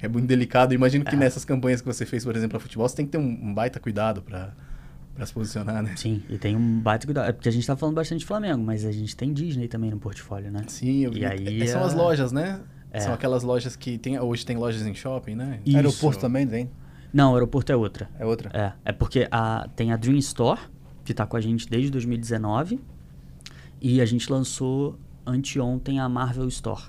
é muito delicado. Imagino que É. nessas campanhas que você fez, por exemplo, para futebol, você tem que ter um, um baita cuidado para se posicionar, né? Sim, e tem um baita cuidado. É porque a gente tá falando bastante de Flamengo, mas a gente tem Disney também no portfólio, né? Sim, eu E vi. aí É, São é- as lojas, né? É. São aquelas lojas que tem, hoje tem lojas em shopping, né? Isso. Aeroporto também vem? Não, o aeroporto é outra. É outra? É, é porque a, tem a Dream Store, que tá com a gente desde 2019, e a gente lançou anteontem a Marvel Store.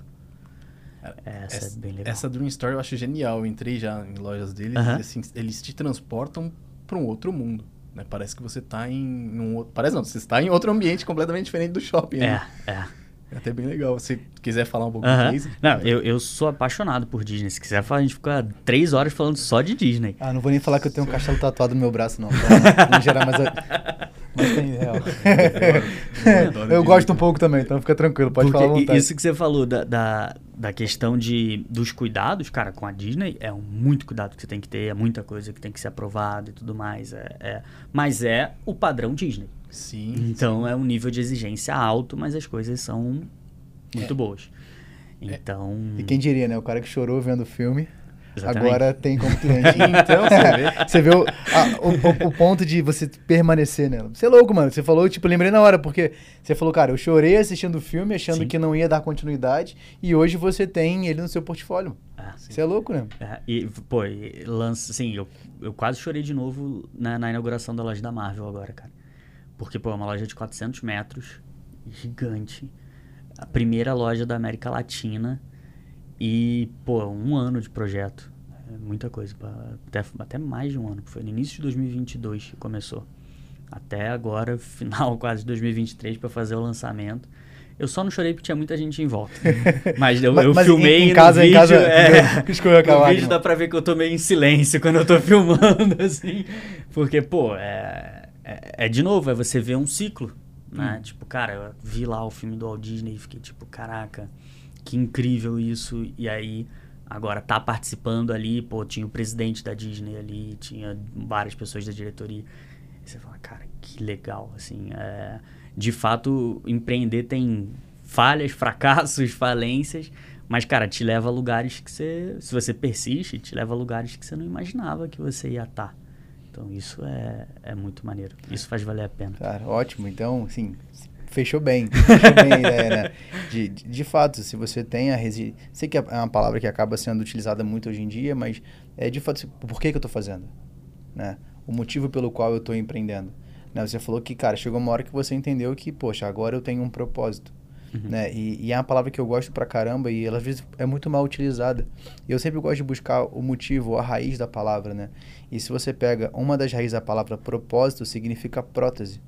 Essa, é bem legal. Essa Dream Store eu acho genial. Eu entrei já em lojas deles Aham. e assim, eles te transportam para um outro mundo. Né? Parece que você tá em um outro. Parece não, você está em outro ambiente completamente diferente do shopping. É, né? é. É até bem legal. Se quiser falar um pouco Aham. disso. Não, eu, eu sou apaixonado por Disney. Se quiser, a gente fica três horas falando só de Disney. Ah, não vou nem falar que eu tenho um castelo tatuado no meu braço, não. Pra não gerar mais. A... Mas tem real. Eu adoro eu Disney, gosto um pouco também, então fica tranquilo, pode Porque falar à vontade. isso que você falou da, da, da questão de, dos cuidados, cara, com a Disney, é um muito cuidado que você tem que ter, é muita coisa que tem que ser aprovada e tudo mais. É, é- mas é o padrão Disney. Sim. Então é um nível de exigência alto, mas as coisas são muito É. boas. Então. E quem diria, né? O cara que chorou vendo o filme, Exatamente. agora tem como cliente. Então, você vê. Você vê o, a- o, o- ponto de você permanecer nela. Você é louco, mano. Você falou, tipo, lembrei na hora, porque você falou, cara, eu chorei assistindo o filme, achando Sim. que não ia dar continuidade, e hoje você tem ele no seu portfólio. É. Você é louco, né? É, e, pô, e lança, assim, eu, eu quase chorei de novo na, na inauguração da loja da Marvel agora, cara. Porque, pô, é uma loja de 400 metros, gigante. A primeira loja da América Latina e, pô, um ano de projeto. É muita coisa, pra- até, até mais de um ano. Foi no início de 2022 que começou. Até agora, final quase de 2023 para fazer o lançamento. Eu só não chorei porque tinha muita gente em volta. Mas eu, Mas- eu mas filmei em- em no casa- em vídeo, casa, é, escorreu a no vídeo dá pra ver que eu tô meio em silêncio quando eu tô filmando, assim. Porque, pô, é, é, é de novo, é você ver um ciclo, né? Tipo, cara, eu vi lá o filme do Walt Disney e fiquei tipo, caraca, que incrível isso. E aí Agora, tá participando ali, pô, tinha o presidente da Disney ali, tinha várias pessoas da diretoria. E você fala, cara, que legal, assim. É, de fato, empreender tem falhas, fracassos, falências, mas, cara, te leva a lugares que você, se você persiste, te leva a lugares que você não imaginava que você ia estar. Tá. Então, isso é, é muito maneiro. Isso faz valer a pena. Cara, ótimo. Então, assim, fechou bem. Fechou bem né? De, de, de, fato, se você tem a resiliência... Sei que é uma palavra que acaba sendo utilizada muito hoje em dia, mas é de fato, por que, que eu estou fazendo? Né? O motivo pelo qual eu estou empreendendo. Né? Você falou que, cara, chegou uma hora que você entendeu que, poxa, agora eu tenho um propósito. Uhum. Né? E, e, é uma palavra que eu gosto pra caramba e ela às vezes é muito mal utilizada. E eu sempre gosto de buscar o motivo, a raiz da palavra, né? E se você pega uma das raízes da palavra propósito, significa prótese.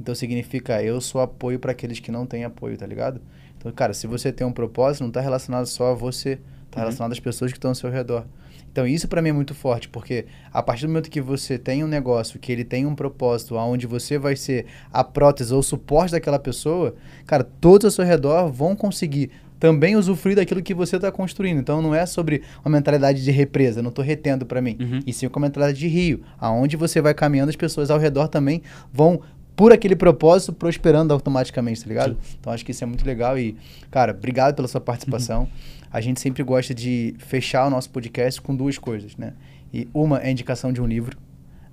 Então significa eu sou apoio para aqueles que não têm apoio, tá ligado? Então, cara, se você tem um propósito, não está relacionado só a você, está uhum. relacionado às pessoas que estão ao seu redor. Então, isso para mim é muito forte, porque a partir do momento que você tem um negócio, que ele tem um propósito, aonde você vai ser a prótese ou o suporte daquela pessoa, cara, todos ao seu redor vão conseguir também usufruir daquilo que você está construindo. Então, não é sobre uma mentalidade de represa, não estou retendo para mim, uhum. e sim uma mentalidade de rio, aonde você vai caminhando, as pessoas ao redor também vão por aquele propósito, prosperando automaticamente, tá ligado? Sim. Então acho que isso é muito legal e, cara, obrigado pela sua participação. Uhum. A gente sempre gosta de fechar o nosso podcast com duas coisas, né? E uma é a indicação de um livro,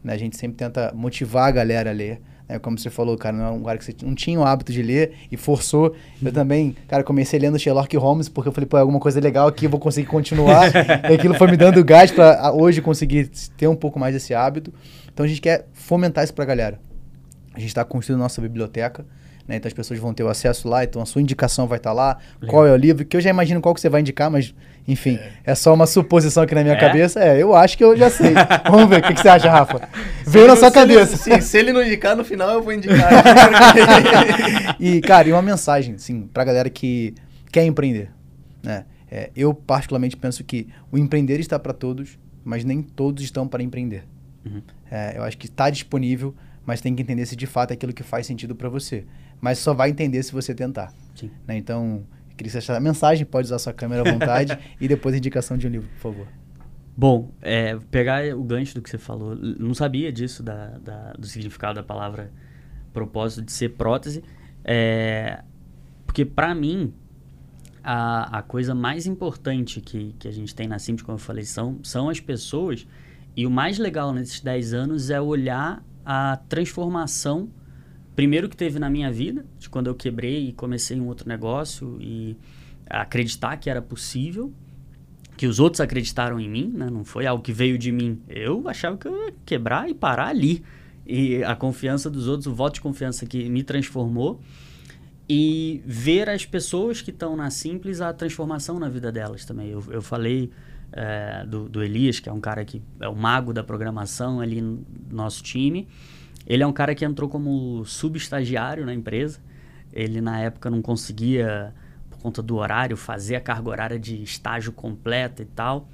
né? A gente sempre tenta motivar a galera a ler. Né? Como você falou, cara, não é um cara que você não tinha o hábito de ler e forçou. Uhum. Eu também, cara, comecei lendo Sherlock Holmes porque eu falei, pô, é alguma coisa legal aqui, eu vou conseguir continuar. e aquilo foi me dando gás para hoje conseguir ter um pouco mais desse hábito. Então a gente quer fomentar isso pra galera. A gente está construindo nossa biblioteca. Né? Então as pessoas vão ter o acesso lá, então a sua indicação vai estar tá lá, Legal. qual é o livro, que eu já imagino qual que você vai indicar, mas enfim, é, é só uma suposição aqui na minha é? cabeça. É, eu acho que eu já sei. Vamos ver, o que, que, você acha, Rafa? Veio na sua cabeça. Ele, sim, se ele não indicar, no final eu vou indicar. e, cara, e uma mensagem, sim, pra galera que quer empreender. Né? É, eu, particularmente, penso que o empreender está para todos, mas nem todos estão para empreender. Uhum. É, eu acho que está disponível mas tem que entender se de fato é aquilo que faz sentido para você. Mas só vai entender se você tentar. Né? Então, queria achar a mensagem, pode usar sua câmera à vontade e depois a indicação de um livro, por favor. Bom, é, pegar o gancho do que você falou, não sabia disso, da, da do significado da palavra propósito de ser prótese, é, porque para mim, a, a coisa mais importante que, que a gente tem na Simples, como eu falei, são, são as pessoas, e o mais legal nesses 10 anos é olhar a transformação, primeiro que teve na minha vida, de quando eu quebrei e comecei um outro negócio e acreditar que era possível, que os outros acreditaram em mim, né? não foi algo que veio de mim. Eu achava que eu ia quebrar e parar ali. E a confiança dos outros, o voto de confiança que me transformou e ver as pessoas que estão na Simples, a transformação na vida delas também. Eu, eu falei é, do, do, Elias, que é um cara que é o mago da programação ali no nosso time. Ele é um cara que entrou como subestagiário na empresa. Ele, na época, não conseguia, por conta do horário, fazer a carga horária de estágio completa e tal.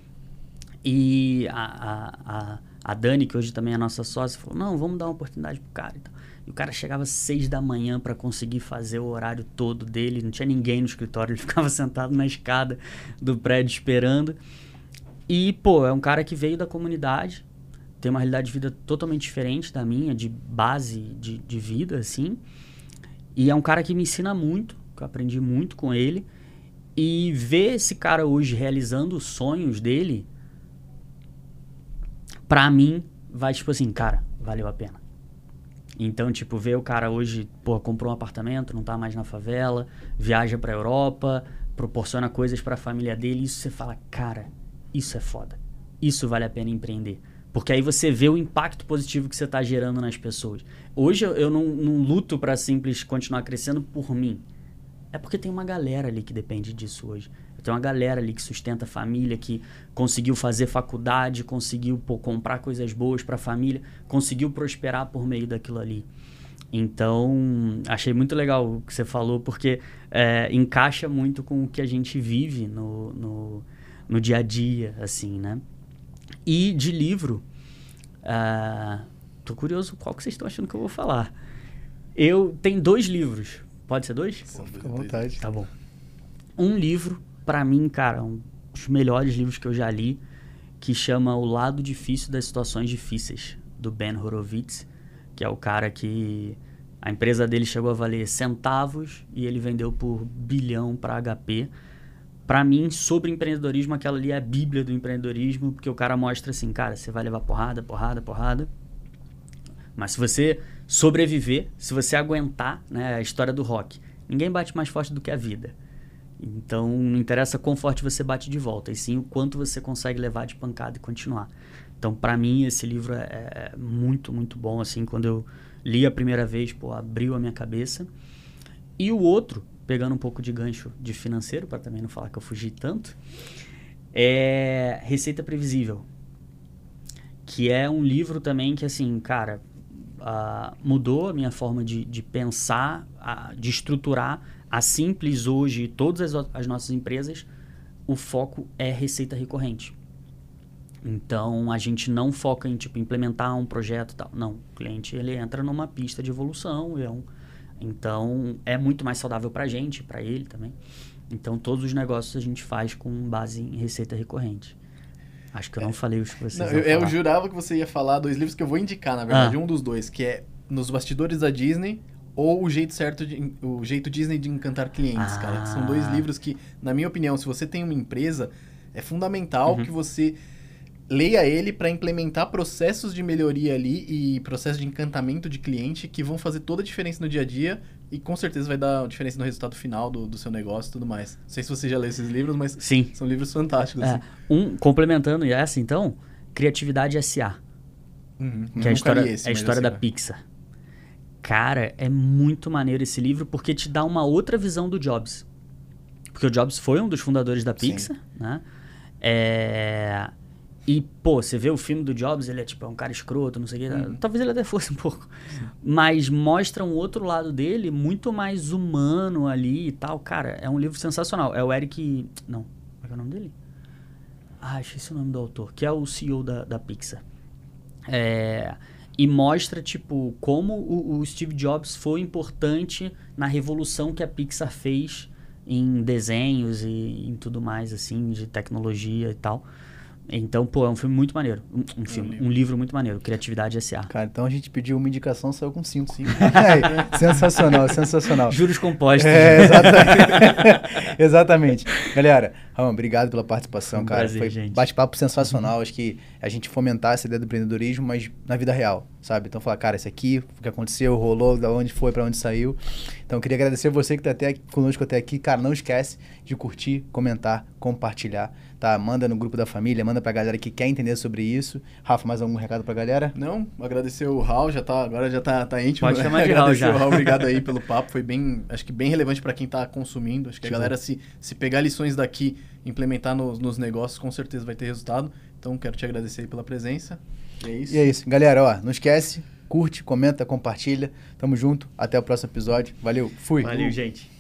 E a, a, a, Dani, que hoje também é nossa sócia, falou: não, vamos dar uma oportunidade pro cara. Então, e o cara chegava às seis da manhã para conseguir fazer o horário todo dele. Não tinha ninguém no escritório, ele ficava sentado na escada do prédio esperando. E, pô, é um cara que veio da comunidade, tem uma realidade de vida totalmente diferente da minha, de base de, de vida, assim. E é um cara que me ensina muito, que eu aprendi muito com ele. E ver esse cara hoje realizando os sonhos dele, pra mim, vai tipo assim, cara, valeu a pena. Então, tipo, ver o cara hoje, pô, comprou um apartamento, não tá mais na favela, viaja pra Europa, proporciona coisas para a família dele, isso você fala, cara, isso é foda. Isso vale a pena empreender. Porque aí você vê o impacto positivo que você está gerando nas pessoas. Hoje eu, não, não luto para simples continuar crescendo por mim. É porque tem uma galera ali que depende disso hoje. Tem uma galera ali que sustenta a família, que conseguiu fazer faculdade, conseguiu pô, comprar coisas boas para a família, conseguiu prosperar por meio daquilo ali. Então, achei muito legal o que você falou, porque é, encaixa muito com o que a gente vive no, no no dia a dia, assim, né? E de livro, uh, tô curioso qual que vocês estão achando que eu vou falar. Eu tenho dois livros. Pode ser dois? Fica à vontade. Tá bom. Um livro, para mim, cara, um dos melhores livros que eu já li, que chama O Lado Difícil das Situações Difíceis, do Ben Horowitz, que é o cara que a empresa dele chegou a valer centavos e ele vendeu por bilhão para HP. Para mim, sobre empreendedorismo, aquela ali é a bíblia do empreendedorismo, porque o cara mostra assim, cara, você vai levar porrada, porrada, porrada. Mas se você sobreviver, se você aguentar, né, a história do rock, ninguém bate mais forte do que a vida. Então, não interessa quão forte você bate de volta, e sim o quanto você consegue levar de pancada e continuar. Então, para mim, esse livro é, é, muito, muito bom. Assim, quando eu li a primeira vez, pô, abriu a minha cabeça. E o outro, pegando um pouco de gancho de financeiro, para também não falar que eu fugi tanto, é Receita Previsível. Que é um livro também que, assim, cara, uh, mudou a minha forma de, de pensar, uh, de estruturar. A Simples hoje, todas as, as nossas empresas, o foco é receita recorrente. Então a gente não foca em tipo implementar um projeto tal. Não, o cliente ele entra numa pista de evolução, é um, então é muito mais saudável para a gente, para ele também. Então todos os negócios a gente faz com base em receita recorrente. Acho que eu não é. falei os que vocês não, eu, eu, jurava que você ia falar dois livros que eu vou indicar, na verdade, ah. um dos dois, que é Nos Bastidores da Disney ou O Jeito Certo de, O Jeito Disney de Encantar Clientes, ah. cara. São dois livros que, na minha opinião, se você tem uma empresa, é fundamental uhum. que você leia ele para implementar processos de melhoria ali e processos de encantamento de cliente que vão fazer toda a diferença no dia a dia e com certeza vai dar diferença no resultado final do, do seu negócio e tudo mais. Não sei se você já leu esses livros, mas Sim. são livros fantásticos. É, assim. um, complementando essa, então, Criatividade S.A., uhum. que é a história, esse, é a história da Pixar. Cara, é muito maneiro esse livro porque te dá uma outra visão do Jobs. Porque o Jobs foi um dos fundadores da Pixar, Sim. né? É e, pô, você vê o filme do Jobs, ele é tipo é um cara escroto, não sei o quê. Uhum. Talvez ele até fosse um pouco. Sim. Mas mostra um outro lado dele, muito mais humano ali e tal. Cara, é um livro sensacional. É o Eric. Não, qual é o nome dele? Ah, esqueci o nome do autor, que é o CEO da, da Pixar. É, e mostra, tipo, como o, o Steve Jobs foi importante na revolução que a Pixar fez em desenhos e em tudo mais, assim, de tecnologia e tal. Então, pô, é um filme muito maneiro. Um, um filme, um livro. um livro muito maneiro. Criatividade S.A. Cara, então a gente pediu uma indicação, saiu com cinco. cinco. é, sensacional, sensacional. Juros compostos. É, exatamente. exatamente. Galera, Ramon, obrigado pela participação, um cara. Prazer, Foi gente. bate-papo sensacional. Acho que a gente fomentar essa ideia do empreendedorismo, mas na vida real, sabe? Então, falar, cara, isso aqui, o que aconteceu, rolou, da onde foi, para onde saiu. Então, queria agradecer você que tá até aqui, conosco até aqui. Cara, não esquece de curtir, comentar, compartilhar tá? Manda no grupo da família, manda pra galera que quer entender sobre isso. Rafa, mais algum recado pra galera? Não, agradecer o Raul, já tá, agora já tá, tá íntimo. Pode né? chamar de Raul já. o Raul, obrigado aí pelo papo, foi bem, acho que bem relevante para quem tá consumindo. Acho que a galera se, se pegar lições daqui, implementar no, nos negócios, com certeza vai ter resultado. Então, quero te agradecer aí pela presença. E é isso. E é isso. Galera, ó, não esquece, curte, comenta, compartilha. Tamo junto. Até o próximo episódio. Valeu. Fui. Valeu, gente.